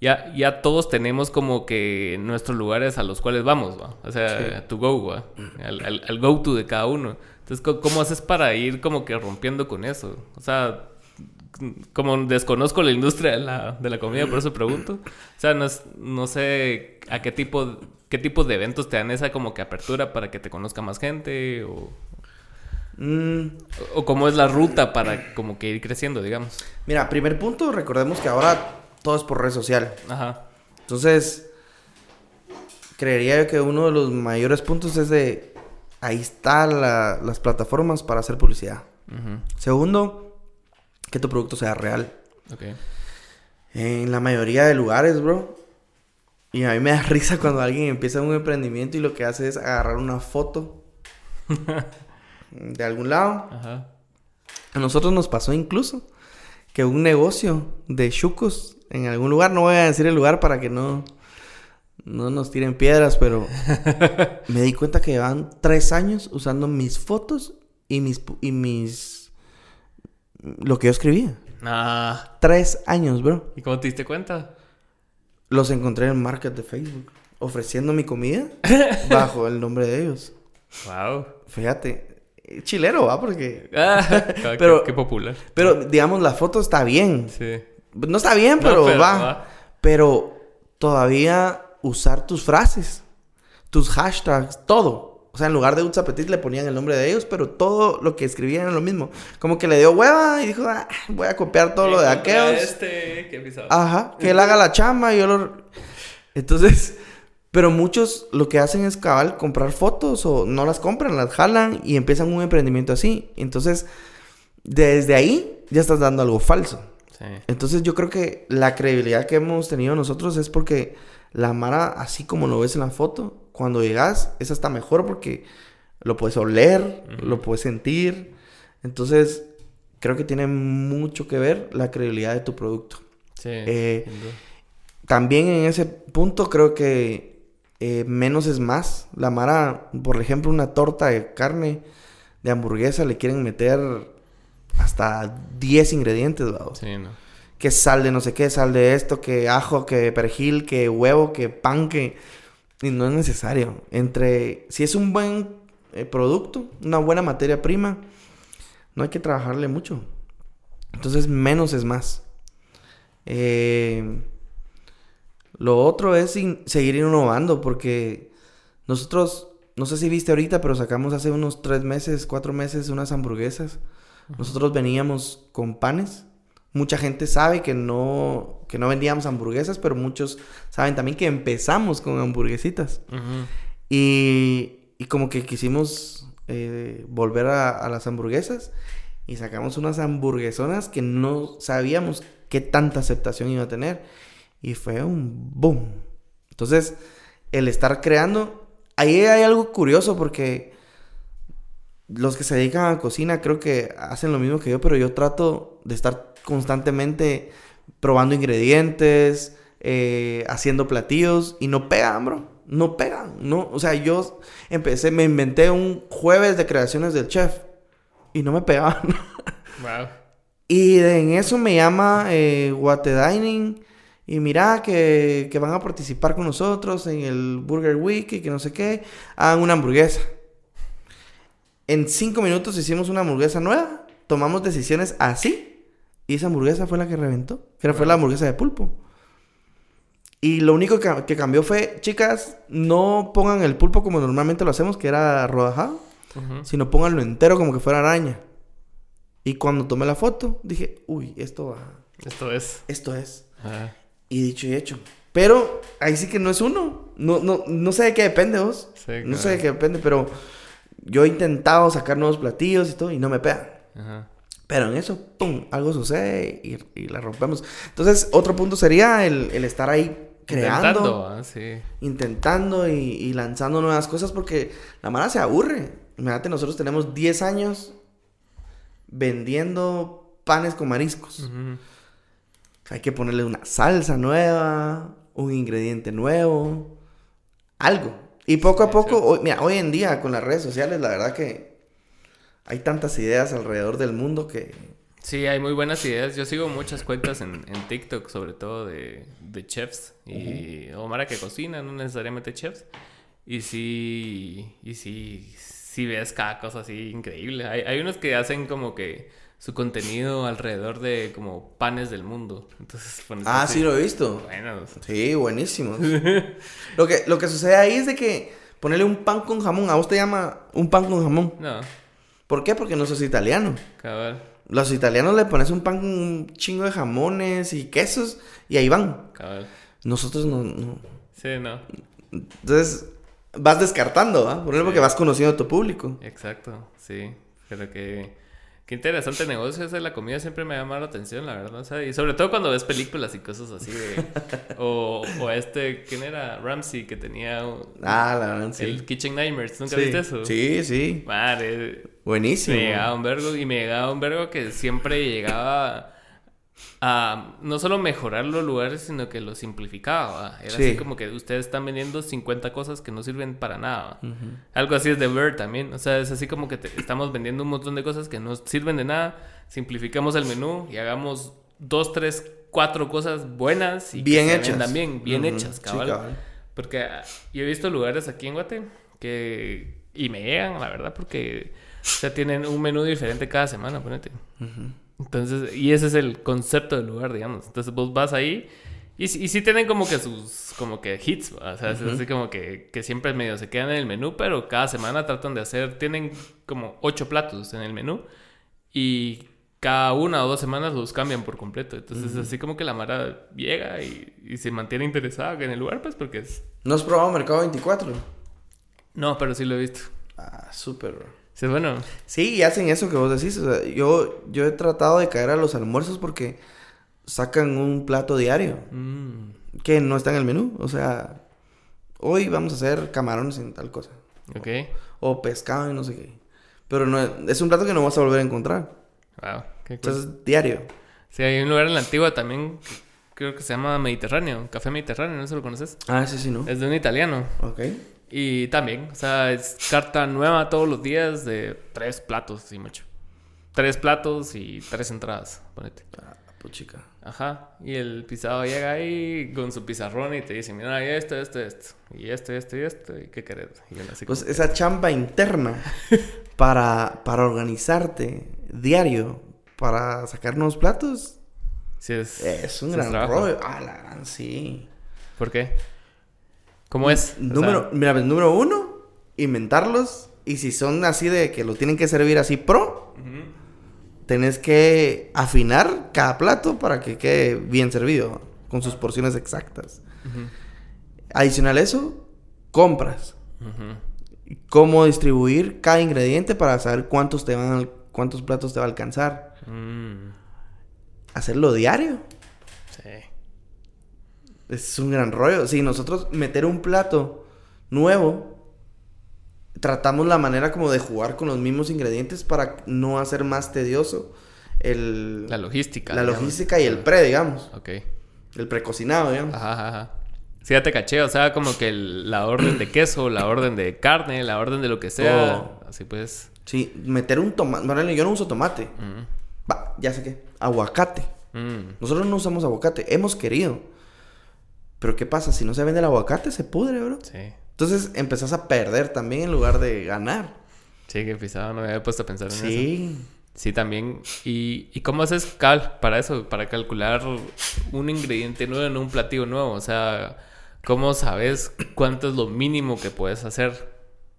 [SPEAKER 1] Ya, ya todos tenemos como que nuestros lugares a los cuales vamos, ¿va? O sea, to go, ¿va? Al, al- al go-to de cada uno. Entonces, ¿cómo haces para ir como que rompiendo con eso? O sea, como desconozco la industria de la, de la comida, por eso pregunto. O sea, no, es- no sé a qué tipo, qué tipo de eventos te dan esa como que apertura para que te conozca más gente o,
[SPEAKER 2] Mm,
[SPEAKER 1] o cómo es la ruta para como que ir creciendo, digamos.
[SPEAKER 2] mira, primer punto, recordemos que ahora todo es por red social.
[SPEAKER 1] Ajá.
[SPEAKER 2] Entonces, creería yo que uno de los mayores puntos es de... Ahí están las plataformas para hacer publicidad. Segundo, que tu producto sea real. En la mayoría de lugares, bro. Y a mí me da risa cuando alguien empieza un emprendimiento y lo que hace es agarrar una foto [laughs] de algún lado.
[SPEAKER 1] Ajá.
[SPEAKER 2] A nosotros nos pasó incluso que un negocio de chucos en algún lugar, no voy a decir el lugar para que no, no nos tiren piedras, pero [laughs] me di cuenta que llevaban tres años usando mis fotos y mis, y mis, lo que yo escribía.
[SPEAKER 1] Ah,
[SPEAKER 2] Tres años, bro.
[SPEAKER 1] ¿y cómo te diste cuenta?
[SPEAKER 2] Los encontré en el market de Facebook, ofreciendo mi comida [laughs] bajo el nombre de ellos.
[SPEAKER 1] Wow.
[SPEAKER 2] Fíjate, chilero, va, porque...
[SPEAKER 1] Ah, [laughs] qué-
[SPEAKER 2] Pero-
[SPEAKER 1] qué popular.
[SPEAKER 2] Pero, digamos, la foto está bien.
[SPEAKER 1] Sí.
[SPEAKER 2] No está bien,
[SPEAKER 1] No,
[SPEAKER 2] pero,
[SPEAKER 1] pero
[SPEAKER 2] va.
[SPEAKER 1] va.
[SPEAKER 2] Pero todavía usar tus frases, tus hashtags, todo. O sea, en lugar de Utz Appetit le ponían el nombre de ellos, pero todo lo que escribían era lo mismo. Como que le dio hueva y dijo, "Ah, voy a copiar todo lo de aquellos.
[SPEAKER 1] Este, ¿qué pisaba?
[SPEAKER 2] Ajá, que él haga la chamba y yo lo... Entonces, pero muchos lo que hacen es cabal comprar fotos o no las compran, las jalan y empiezan un emprendimiento así. Entonces, desde ahí ya estás dando algo falso.
[SPEAKER 1] Sí.
[SPEAKER 2] Entonces yo creo que la credibilidad que hemos tenido nosotros es porque la Mara, así como lo ves en la foto, cuando llegas es hasta mejor porque lo puedes oler, lo puedes sentir. Entonces creo que tiene mucho que ver la credibilidad de tu producto.
[SPEAKER 1] Sí.
[SPEAKER 2] Eh. También en ese punto creo que eh, menos es más. La Mara, por ejemplo, una torta de carne de hamburguesa le quieren meter hasta 10 ingredientes, ¿va?
[SPEAKER 1] Sí, no.
[SPEAKER 2] Que sal de no sé qué, sal de esto, que ajo, que perejil, que huevo, que pan, que... Y no es necesario. Entre... Si es un buen eh, producto, una buena materia prima, no hay que trabajarle mucho. Entonces, menos es más. Eh, Lo otro es in- seguir innovando, porque nosotros, no sé si viste ahorita, pero sacamos hace unos tres meses, cuatro meses unas hamburguesas Nosotros veníamos con panes. Mucha gente sabe que no, que no vendíamos hamburguesas, pero muchos saben también que empezamos con hamburguesitas. Y, y como que quisimos eh, volver a, a las hamburguesas y sacamos unas hamburguesonas que no sabíamos qué tanta aceptación iba a tener. Y fue un boom. Entonces, el estar creando, ahí hay algo curioso porque los que se dedican a cocina creo que hacen lo mismo que yo, pero yo trato de estar constantemente probando ingredientes, eh, haciendo platillos y no pegan, bro. No pegan, no. O sea, yo empecé, me inventé un jueves de creaciones del chef y no me pegaban. [laughs]
[SPEAKER 1] Wow.
[SPEAKER 2] y en eso me llama eh, Guate Dining y mira que, que van a participar con nosotros en el Burger Week y que no sé qué. Hagan una hamburguesa. En cinco minutos hicimos una hamburguesa nueva. Tomamos decisiones así. Y esa hamburguesa fue la que reventó. Que fue la hamburguesa de pulpo. Y lo único que, que cambió fue, chicas, no pongan el pulpo como normalmente lo hacemos, que era rodajado,
[SPEAKER 1] Ujú.
[SPEAKER 2] sino pónganlo entero como que fuera araña. Y cuando tomé la foto, dije, uy, esto va,
[SPEAKER 1] Esto es.
[SPEAKER 2] esto es.
[SPEAKER 1] Ajá.
[SPEAKER 2] Y dicho y hecho. Pero ahí sí que no es uno. No, no, no sé de qué depende vos.
[SPEAKER 1] Sí,
[SPEAKER 2] No sé
[SPEAKER 1] claro.
[SPEAKER 2] de qué depende, pero yo he intentado sacar nuevos platillos y todo y no me pegan.
[SPEAKER 1] Ajá.
[SPEAKER 2] Pero en eso, ¡pum! Algo sucede y, y la rompemos. Entonces, otro punto sería el, el estar ahí creando,
[SPEAKER 1] Intentando, ah, sí.
[SPEAKER 2] intentando y, y lanzando nuevas cosas porque la mara se aburre. Imagínate, nosotros tenemos 10 años vendiendo panes con mariscos. Hay que ponerle una salsa nueva, un ingrediente nuevo, algo. Y poco a poco, hoy, mira, hoy en día con las redes sociales, la verdad que hay tantas ideas alrededor del mundo que...
[SPEAKER 1] Sí, hay muy buenas ideas. Yo sigo muchas cuentas en, en TikTok, sobre todo de, de chefs y o Mara que cocina, no necesariamente chefs. Y sí, y sí, sí ves cada cosa así increíble. Hay, hay unos que hacen como que su contenido alrededor de como panes del mundo. Entonces, [laughs]
[SPEAKER 2] Ah,
[SPEAKER 1] así,
[SPEAKER 2] sí, lo he visto.
[SPEAKER 1] Bueno,
[SPEAKER 2] Sí, buenísimo. [laughs] lo, que, lo que sucede ahí es de que ponerle un pan con jamón, a vos te llama un pan con jamón.
[SPEAKER 1] no,
[SPEAKER 2] ¿Por qué? Porque no sos italiano.
[SPEAKER 1] cabal,
[SPEAKER 2] Los italianos le pones un pan con un chingo de jamones y quesos y ahí van.
[SPEAKER 1] cabal.
[SPEAKER 2] Nosotros no... no.
[SPEAKER 1] Sí, no,
[SPEAKER 2] Entonces, vas descartando, ¿va? Por ejemplo,
[SPEAKER 1] Sí.
[SPEAKER 2] porque vas conociendo a tu público.
[SPEAKER 1] exacto, sí. Pero que... Qué interesante negocio ese de la comida, siempre me ha llamado la atención, la verdad. O sea, y sobre todo cuando ves películas y cosas así de... [laughs] o, o este, ¿quién era? Ramsey, que tenía
[SPEAKER 2] Ah, la sí.
[SPEAKER 1] el Kitchen Nightmares. ¿Nunca
[SPEAKER 2] sí.
[SPEAKER 1] viste eso?
[SPEAKER 2] Sí, sí.
[SPEAKER 1] Madre,
[SPEAKER 2] Buenísimo.
[SPEAKER 1] me llegaba un vergo y me llegaba un vergo que siempre llegaba a no solo mejorar los lugares, sino que los simplificaba. Era
[SPEAKER 2] Sí.
[SPEAKER 1] así como que ustedes están vendiendo 50 cosas que no sirven para nada. Algo así es de Bird también. O sea, es así como que te- estamos vendiendo un montón de cosas que no sirven de nada. Simplificamos el menú y hagamos dos, tres, cuatro cosas buenas y
[SPEAKER 2] Bien
[SPEAKER 1] que se
[SPEAKER 2] hechas.
[SPEAKER 1] vendan bien, hechas,
[SPEAKER 2] sí,
[SPEAKER 1] cabal. Porque ah, yo he visto lugares aquí en Guate que... Y me llegan, la verdad, porque... O sea, tienen un menú diferente cada semana, ponete. Entonces, y ese es el concepto del lugar, digamos. Entonces vos vas ahí y, y sí tienen como que sus, como que hits, ¿va? o sea, es así como que, que siempre medio se quedan en el menú, pero cada semana tratan de hacer, tienen como ocho platos en el menú y cada una o dos semanas los cambian por completo. Entonces, así como que la Mara llega y, y se mantiene interesada en el lugar, pues porque es...
[SPEAKER 2] ¿No has probado Mercado 24?
[SPEAKER 1] No, pero sí lo he visto.
[SPEAKER 2] Ah, súper, bro.
[SPEAKER 1] Sí, bueno.
[SPEAKER 2] Sí, y hacen eso que vos decís. O sea, yo, yo he tratado de caer a los almuerzos porque sacan un plato diario
[SPEAKER 1] Mm,
[SPEAKER 2] que no está en el menú. O sea, hoy vamos a hacer camarones en tal cosa.
[SPEAKER 1] ok.
[SPEAKER 2] O pescado y no sé qué. Pero no, es un plato que no vas a volver a encontrar.
[SPEAKER 1] Wow, qué cool.
[SPEAKER 2] Entonces, diario.
[SPEAKER 1] Sí, hay un lugar en la antigua también, creo que se llama Mediterráneo, Café Mediterráneo, no sé si lo conoces.
[SPEAKER 2] Ah, sí, sí, ¿no?
[SPEAKER 1] Es de un italiano.
[SPEAKER 2] Ok.
[SPEAKER 1] Y también, o sea, es carta nueva todos los días de tres platos, sí, mucho. Tres platos y tres entradas, ponete.
[SPEAKER 2] Ah, pues chica.
[SPEAKER 1] Ajá. Y el pisado llega ahí con su pizarrón y te dice, mira, y esto, esto, esto. Y esto, esto y esto. ¿Y qué querés? Y así
[SPEAKER 2] Pues esa chamba interna [laughs] para, para organizarte diario, para sacar nuevos platos,
[SPEAKER 1] Sí, es,
[SPEAKER 2] es un gran
[SPEAKER 1] trabajo.
[SPEAKER 2] rollo. Ah, la gran, sí.
[SPEAKER 1] ¿Por qué? ¿Cómo es? O
[SPEAKER 2] Número,
[SPEAKER 1] sea,
[SPEAKER 2] mira, pues, número uno, inventarlos. Y si son así de que lo tienen que servir así pro, tenés que afinar cada plato para que quede bien servido, con sus porciones exactas. Adicional a eso, compras. Cómo distribuir cada ingrediente para saber cuántos te van cuántos platos te va a alcanzar.
[SPEAKER 1] Mm,
[SPEAKER 2] Hacerlo diario.
[SPEAKER 1] Sí.
[SPEAKER 2] Es un gran rollo. Si nosotros meter un plato nuevo, tratamos la manera como de jugar con los mismos ingredientes para no hacer más tedioso el,
[SPEAKER 1] La logística.
[SPEAKER 2] la
[SPEAKER 1] digamos.
[SPEAKER 2] logística y el pre, digamos.
[SPEAKER 1] Ok.
[SPEAKER 2] El precocinado, digamos.
[SPEAKER 1] Ajá, ajá. Sí, ya te caché, o sea, como que el- la orden de queso, la orden de carne, la orden de lo que sea.
[SPEAKER 2] Oh.
[SPEAKER 1] Así pues.
[SPEAKER 2] Sí, meter un tomate. Bueno, yo no uso tomate.
[SPEAKER 1] mm,
[SPEAKER 2] Va, ya sé qué. Aguacate.
[SPEAKER 1] mm,
[SPEAKER 2] Nosotros no usamos aguacate. Hemos querido. Pero ¿qué pasa? Si no se vende el aguacate, se pudre, bro.
[SPEAKER 1] sí.
[SPEAKER 2] Entonces empezás a perder también en lugar de ganar.
[SPEAKER 1] Sí, que pisado, no me había puesto a pensar en eso.
[SPEAKER 2] Sí.
[SPEAKER 1] Sí, también. ¿Y, ¿Y cómo haces cal para eso? Para calcular un ingrediente nuevo en un platillo nuevo. O sea, ¿cómo sabes cuánto es lo mínimo que puedes hacer?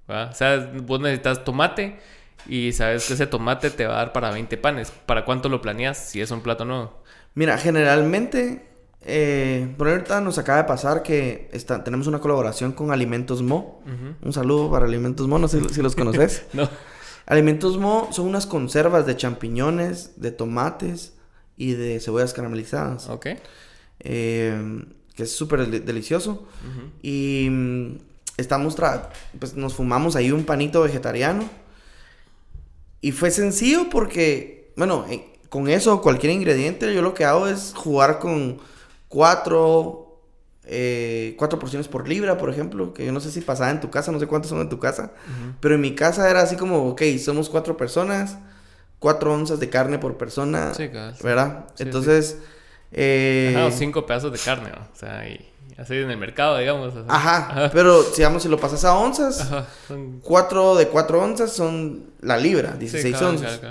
[SPEAKER 1] ¿Va? O sea, vos necesitas tomate y sabes que ese tomate te va a dar para 20 panes. ¿Para cuánto lo planeas si es un plato nuevo?
[SPEAKER 2] Mira, generalmente, eh, por ahorita nos acaba de pasar que está, tenemos una colaboración con Alimentos Mo. Un saludo para Alimentos Mo, no sé si los conoces. [laughs]
[SPEAKER 1] No.
[SPEAKER 2] Alimentos Mo son unas conservas de champiñones, de tomates y de cebollas caramelizadas.
[SPEAKER 1] Ok.
[SPEAKER 2] eh, que es súper del- delicioso. Y mm, estamos, tra- pues nos fumamos ahí un panito vegetariano. Y fue sencillo porque, bueno, eh, con eso, cualquier ingrediente, yo lo que hago es jugar con cuatro, eh, cuatro porciones por libra, por ejemplo, que yo no sé si pasaba en tu casa, no sé cuántos son en tu casa, pero en mi casa era así como, ok, somos cuatro personas, cuatro onzas de carne por persona,
[SPEAKER 1] Sí, cabal, sí.
[SPEAKER 2] ¿verdad?
[SPEAKER 1] Sí,
[SPEAKER 2] Entonces, eh,
[SPEAKER 1] Ajá, cinco pedazos de carne, ¿no? O sea, y así en el mercado, digamos. así.
[SPEAKER 2] ajá, pero digamos, si lo pasas a onzas,
[SPEAKER 1] Ajá. Son...
[SPEAKER 2] cuatro de cuatro onzas son la libra, 16
[SPEAKER 1] sí, cabal,
[SPEAKER 2] onzas.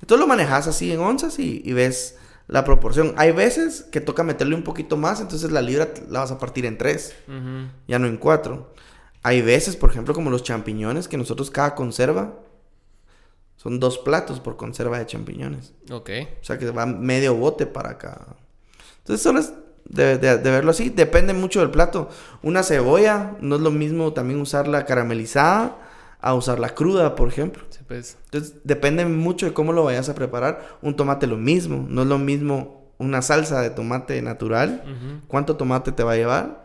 [SPEAKER 2] Entonces lo manejas así en onzas y, y ves la proporción. Hay veces que toca meterle un poquito más, entonces la libra la vas a partir en tres,
[SPEAKER 1] Ujú.
[SPEAKER 2] ya no en cuatro. Hay veces, por ejemplo, como los champiñones, que nosotros cada conserva son dos platos por conserva de champiñones.
[SPEAKER 1] Ok.
[SPEAKER 2] O sea que va medio bote para cada. Entonces solo es de, de- de verlo así. Depende mucho del plato. Una cebolla no es lo mismo también usarla caramelizada a usarla cruda, por ejemplo.
[SPEAKER 1] Sí, pues.
[SPEAKER 2] Entonces depende mucho de cómo lo vayas a preparar. Un tomate lo mismo. No es lo mismo una salsa de tomate natural. ¿Cuánto tomate te va a llevar?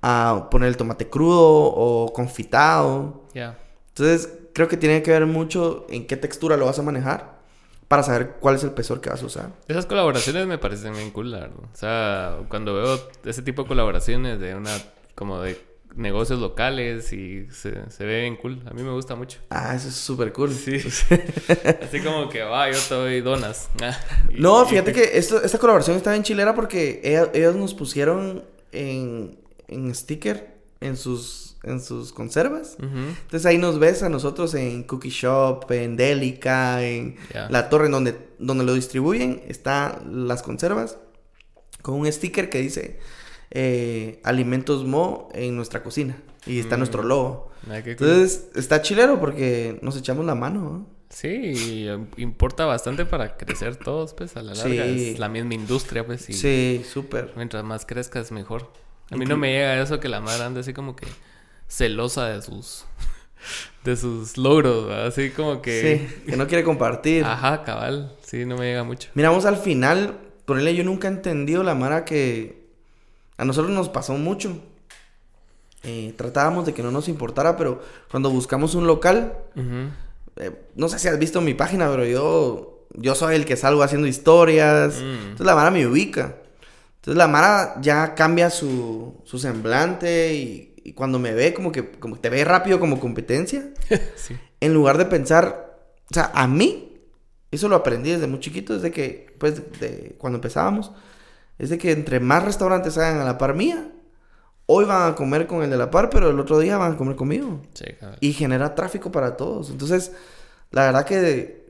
[SPEAKER 2] A poner el tomate crudo o confitado.
[SPEAKER 1] Ya.
[SPEAKER 2] Entonces creo que tiene que ver mucho en qué textura lo vas a manejar para saber cuál es el espesor que vas a usar.
[SPEAKER 1] Esas colaboraciones me parecen bien cool, la verdad. O sea, cuando veo ese tipo de colaboraciones de una, como de negocios locales y se, se ve bien cool. A mí me gusta mucho.
[SPEAKER 2] Ah, eso es súper cool.
[SPEAKER 1] Sí. [laughs] Así como que, va, yo te doy donas. Ah, [laughs] y-
[SPEAKER 2] No,
[SPEAKER 1] y-
[SPEAKER 2] fíjate que esto, esta colaboración está bien chilera porque ella- ellos nos pusieron en, en sticker en sus, en sus conservas. Entonces ahí nos ves a nosotros en Cookie Shop, en Delica, en la torre en donde, donde lo distribuyen. Están las conservas con un sticker que dice eh, Alimentos Mo en nuestra cocina. Y está
[SPEAKER 1] Mm.
[SPEAKER 2] nuestro logo.
[SPEAKER 1] Ah, cool.
[SPEAKER 2] Entonces está chilero porque nos echamos la mano. ¿no?
[SPEAKER 1] Sí, eh, importa bastante para crecer todos, pues, a la larga.
[SPEAKER 2] Sí.
[SPEAKER 1] Es la misma industria, pues, y
[SPEAKER 2] Sí, súper.
[SPEAKER 1] mientras más crezcas, mejor. A mí no me llega eso que la madre ande así como que celosa de sus... [laughs] De sus logros, ¿verdad? así como que...
[SPEAKER 2] Sí, que no quiere compartir.
[SPEAKER 1] Ajá, cabal. Sí, no me llega mucho.
[SPEAKER 2] Miramos al final, ponerle yo nunca he entendido la Mara que a nosotros nos pasó mucho. Eh, tratábamos de que no nos importara, pero cuando buscamos un local, eh, no sé si has visto mi página, pero yo, yo soy el que salgo haciendo historias.
[SPEAKER 1] Mm.
[SPEAKER 2] Entonces la Mara me ubica. Entonces la Mara ya cambia su, su semblante y, y cuando me ve como que como te ve rápido como competencia. [laughs]
[SPEAKER 1] sí.
[SPEAKER 2] en lugar de pensar, o sea, a mí, eso lo aprendí desde muy chiquito, desde que, pues, de, cuando empezábamos, es de que entre más restaurantes hagan a la par mía, hoy van a comer con el de la par, pero el otro día van a comer conmigo.
[SPEAKER 1] Sí, cabal.
[SPEAKER 2] Y genera tráfico para todos. Entonces, la verdad que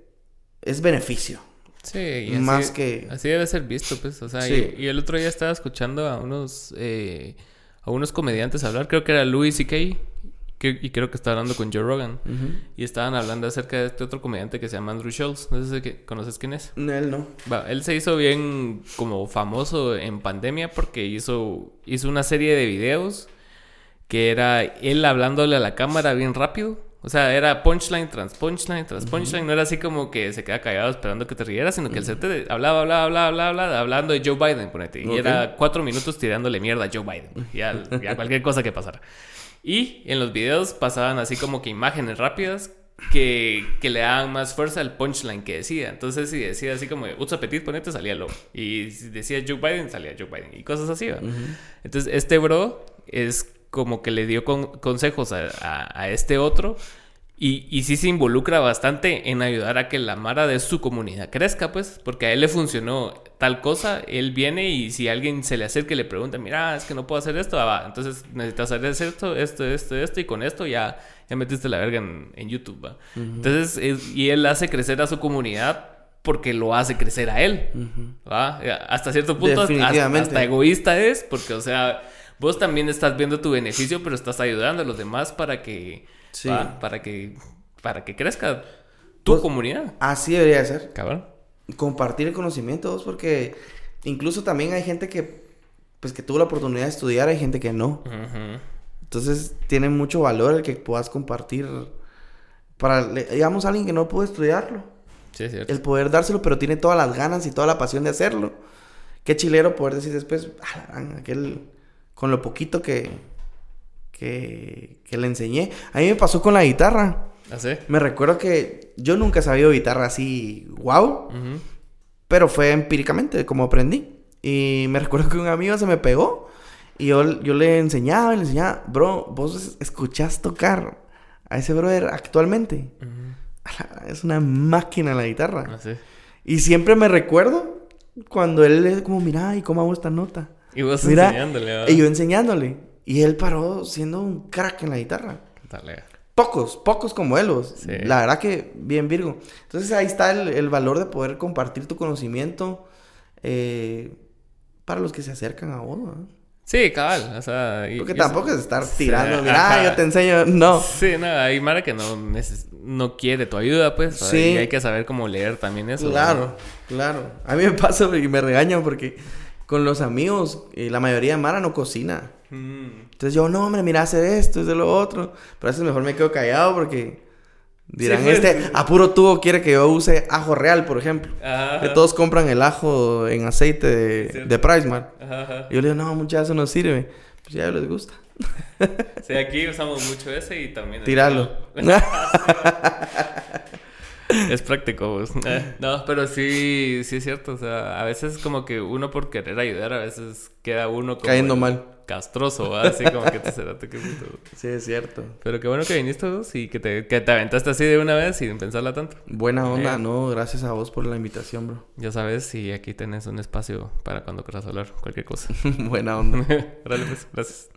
[SPEAKER 2] es beneficio.
[SPEAKER 1] Sí, y así,
[SPEAKER 2] Más que-
[SPEAKER 1] así debe ser visto, pues. O sea,
[SPEAKER 2] Sí.
[SPEAKER 1] y, y el otro día estaba escuchando a unos, eh, a unos comediantes hablar, creo que era Louis C.K. que- y creo que estaba hablando con Joe Rogan. Y estaban hablando acerca de este otro comediante que se llama Andrew Schultz. No sé si conoces quién es.
[SPEAKER 2] No, Él no.
[SPEAKER 1] Va, él se hizo bien como famoso en pandemia porque hizo, hizo una serie de videos que era él hablándole a la cámara bien rápido. O sea, era punchline tras punchline tras punchline. No era así como que se queda callado esperando que te rieras, sino que el set te hablaba, hablaba, hablaba, hablaba, hablaba, hablando de Joe Biden, ponete. Y era cuatro minutos tirándole mierda a Joe Biden. Y a, y a cualquier cosa que pasara. Y en los videos pasaban así como que imágenes rápidas que, que le daban más fuerza al punchline que decía. Entonces, si decía así como Utsa Petit, ponete, salía lo. Y si decía Joe Biden, salía Joe Biden. Y cosas así, ¿va? Entonces, este bro es como que le dio con- consejos a, a- a este otro. Y, y sí se involucra bastante en ayudar a que la mara de su comunidad crezca, pues, porque a él le funcionó tal cosa, él viene y si alguien se le acerca y le pregunta, mira, es que no puedo hacer esto, ah, va, entonces necesitas hacer esto, esto, esto, esto, y con esto ya, ya metiste la verga en, en YouTube, va. Entonces, es- y él hace crecer a su comunidad porque lo hace crecer a él, ¿va? Hasta cierto punto, hasta, hasta egoísta es, porque, o sea, vos también estás viendo tu beneficio, pero estás ayudando a los demás para que,
[SPEAKER 2] Sí.
[SPEAKER 1] ¿va? para que, para que crezca tu
[SPEAKER 2] Pues-
[SPEAKER 1] comunidad,
[SPEAKER 2] Así debería de ser.
[SPEAKER 1] cabrón.
[SPEAKER 2] Compartir el conocimiento, porque incluso también hay gente que, pues, que tuvo la oportunidad de estudiar, hay gente que no. Entonces, tiene mucho valor el que puedas compartir para, digamos, alguien que no pudo estudiarlo.
[SPEAKER 1] Sí, es cierto.
[SPEAKER 2] El poder dárselo, pero tiene todas las ganas y toda la pasión de hacerlo. Qué chilero poder decir después, "Ah, aquel, con lo poquito que, que, que le enseñé. A mí me pasó con la guitarra.
[SPEAKER 1] ¿Así?
[SPEAKER 2] Me recuerdo que yo nunca he sabido guitarra así, wow, pero fue empíricamente como aprendí. Y me recuerdo que un amigo se me pegó y yo, yo le enseñaba y le enseñaba, bro, vos es- escuchás tocar a ese brother actualmente. Es una máquina la guitarra.
[SPEAKER 1] Así.
[SPEAKER 2] Y siempre me recuerdo cuando él es como, mira, ¿y cómo hago esta nota?
[SPEAKER 1] Y vos
[SPEAKER 2] Mira,
[SPEAKER 1] enseñándole.
[SPEAKER 2] Y yo enseñándole. Y él paró siendo un crack en la guitarra.
[SPEAKER 1] Dale.
[SPEAKER 2] Pocos, pocos como él.
[SPEAKER 1] Sí.
[SPEAKER 2] La verdad que bien Virgo. Entonces ahí está el, el valor de poder compartir tu conocimiento eh, para los que se acercan a vos. ¿no?
[SPEAKER 1] Sí, cabal. O sea, y-
[SPEAKER 2] Porque tampoco es estar tirando, mira,
[SPEAKER 1] ajá.
[SPEAKER 2] yo te enseño. No.
[SPEAKER 1] Sí, no, hay Mara que no, neces- no quiere tu ayuda, pues.
[SPEAKER 2] Sí.
[SPEAKER 1] Y hay que saber cómo leer también eso. ¿no?
[SPEAKER 2] Claro, claro. A mí me pasa y me regañan porque con los amigos, eh, la mayoría de Mara no cocina.
[SPEAKER 1] Mm.
[SPEAKER 2] Entonces yo, no, hombre, mira, hacer esto, es de lo otro. Pero a veces mejor me quedo callado porque dirán,
[SPEAKER 1] Sí,
[SPEAKER 2] este,
[SPEAKER 1] sí.
[SPEAKER 2] a puro tubo quiere que yo use ajo real, por ejemplo.
[SPEAKER 1] Ajá.
[SPEAKER 2] Que todos compran el ajo en aceite de, de Pricemart.
[SPEAKER 1] Ajá, ajá.
[SPEAKER 2] Y yo le digo, no, muchachos, eso no sirve. Pues ya les gusta.
[SPEAKER 1] Sí, aquí usamos mucho ese y también... [laughs] el-
[SPEAKER 2] Tirarlo. [laughs]
[SPEAKER 1] Es práctico, pues. [laughs] Eh, No, pero sí, sí es cierto. O sea, a veces como que uno por querer ayudar, a veces queda uno como...
[SPEAKER 2] Cayendo mal.
[SPEAKER 1] Castroso, ¿va? así como que te será que puto. [laughs]
[SPEAKER 2] sí, es cierto.
[SPEAKER 1] Pero qué bueno que viniste vos y que te, que te aventaste así de una vez sin pensarla tanto.
[SPEAKER 2] Buena onda,
[SPEAKER 1] Eh.
[SPEAKER 2] no, gracias a vos por la invitación, bro.
[SPEAKER 1] Ya sabes, y aquí tenés un espacio para cuando quieras hablar cualquier cosa. [laughs]
[SPEAKER 2] Buena onda.
[SPEAKER 1] Órale, pues, gracias.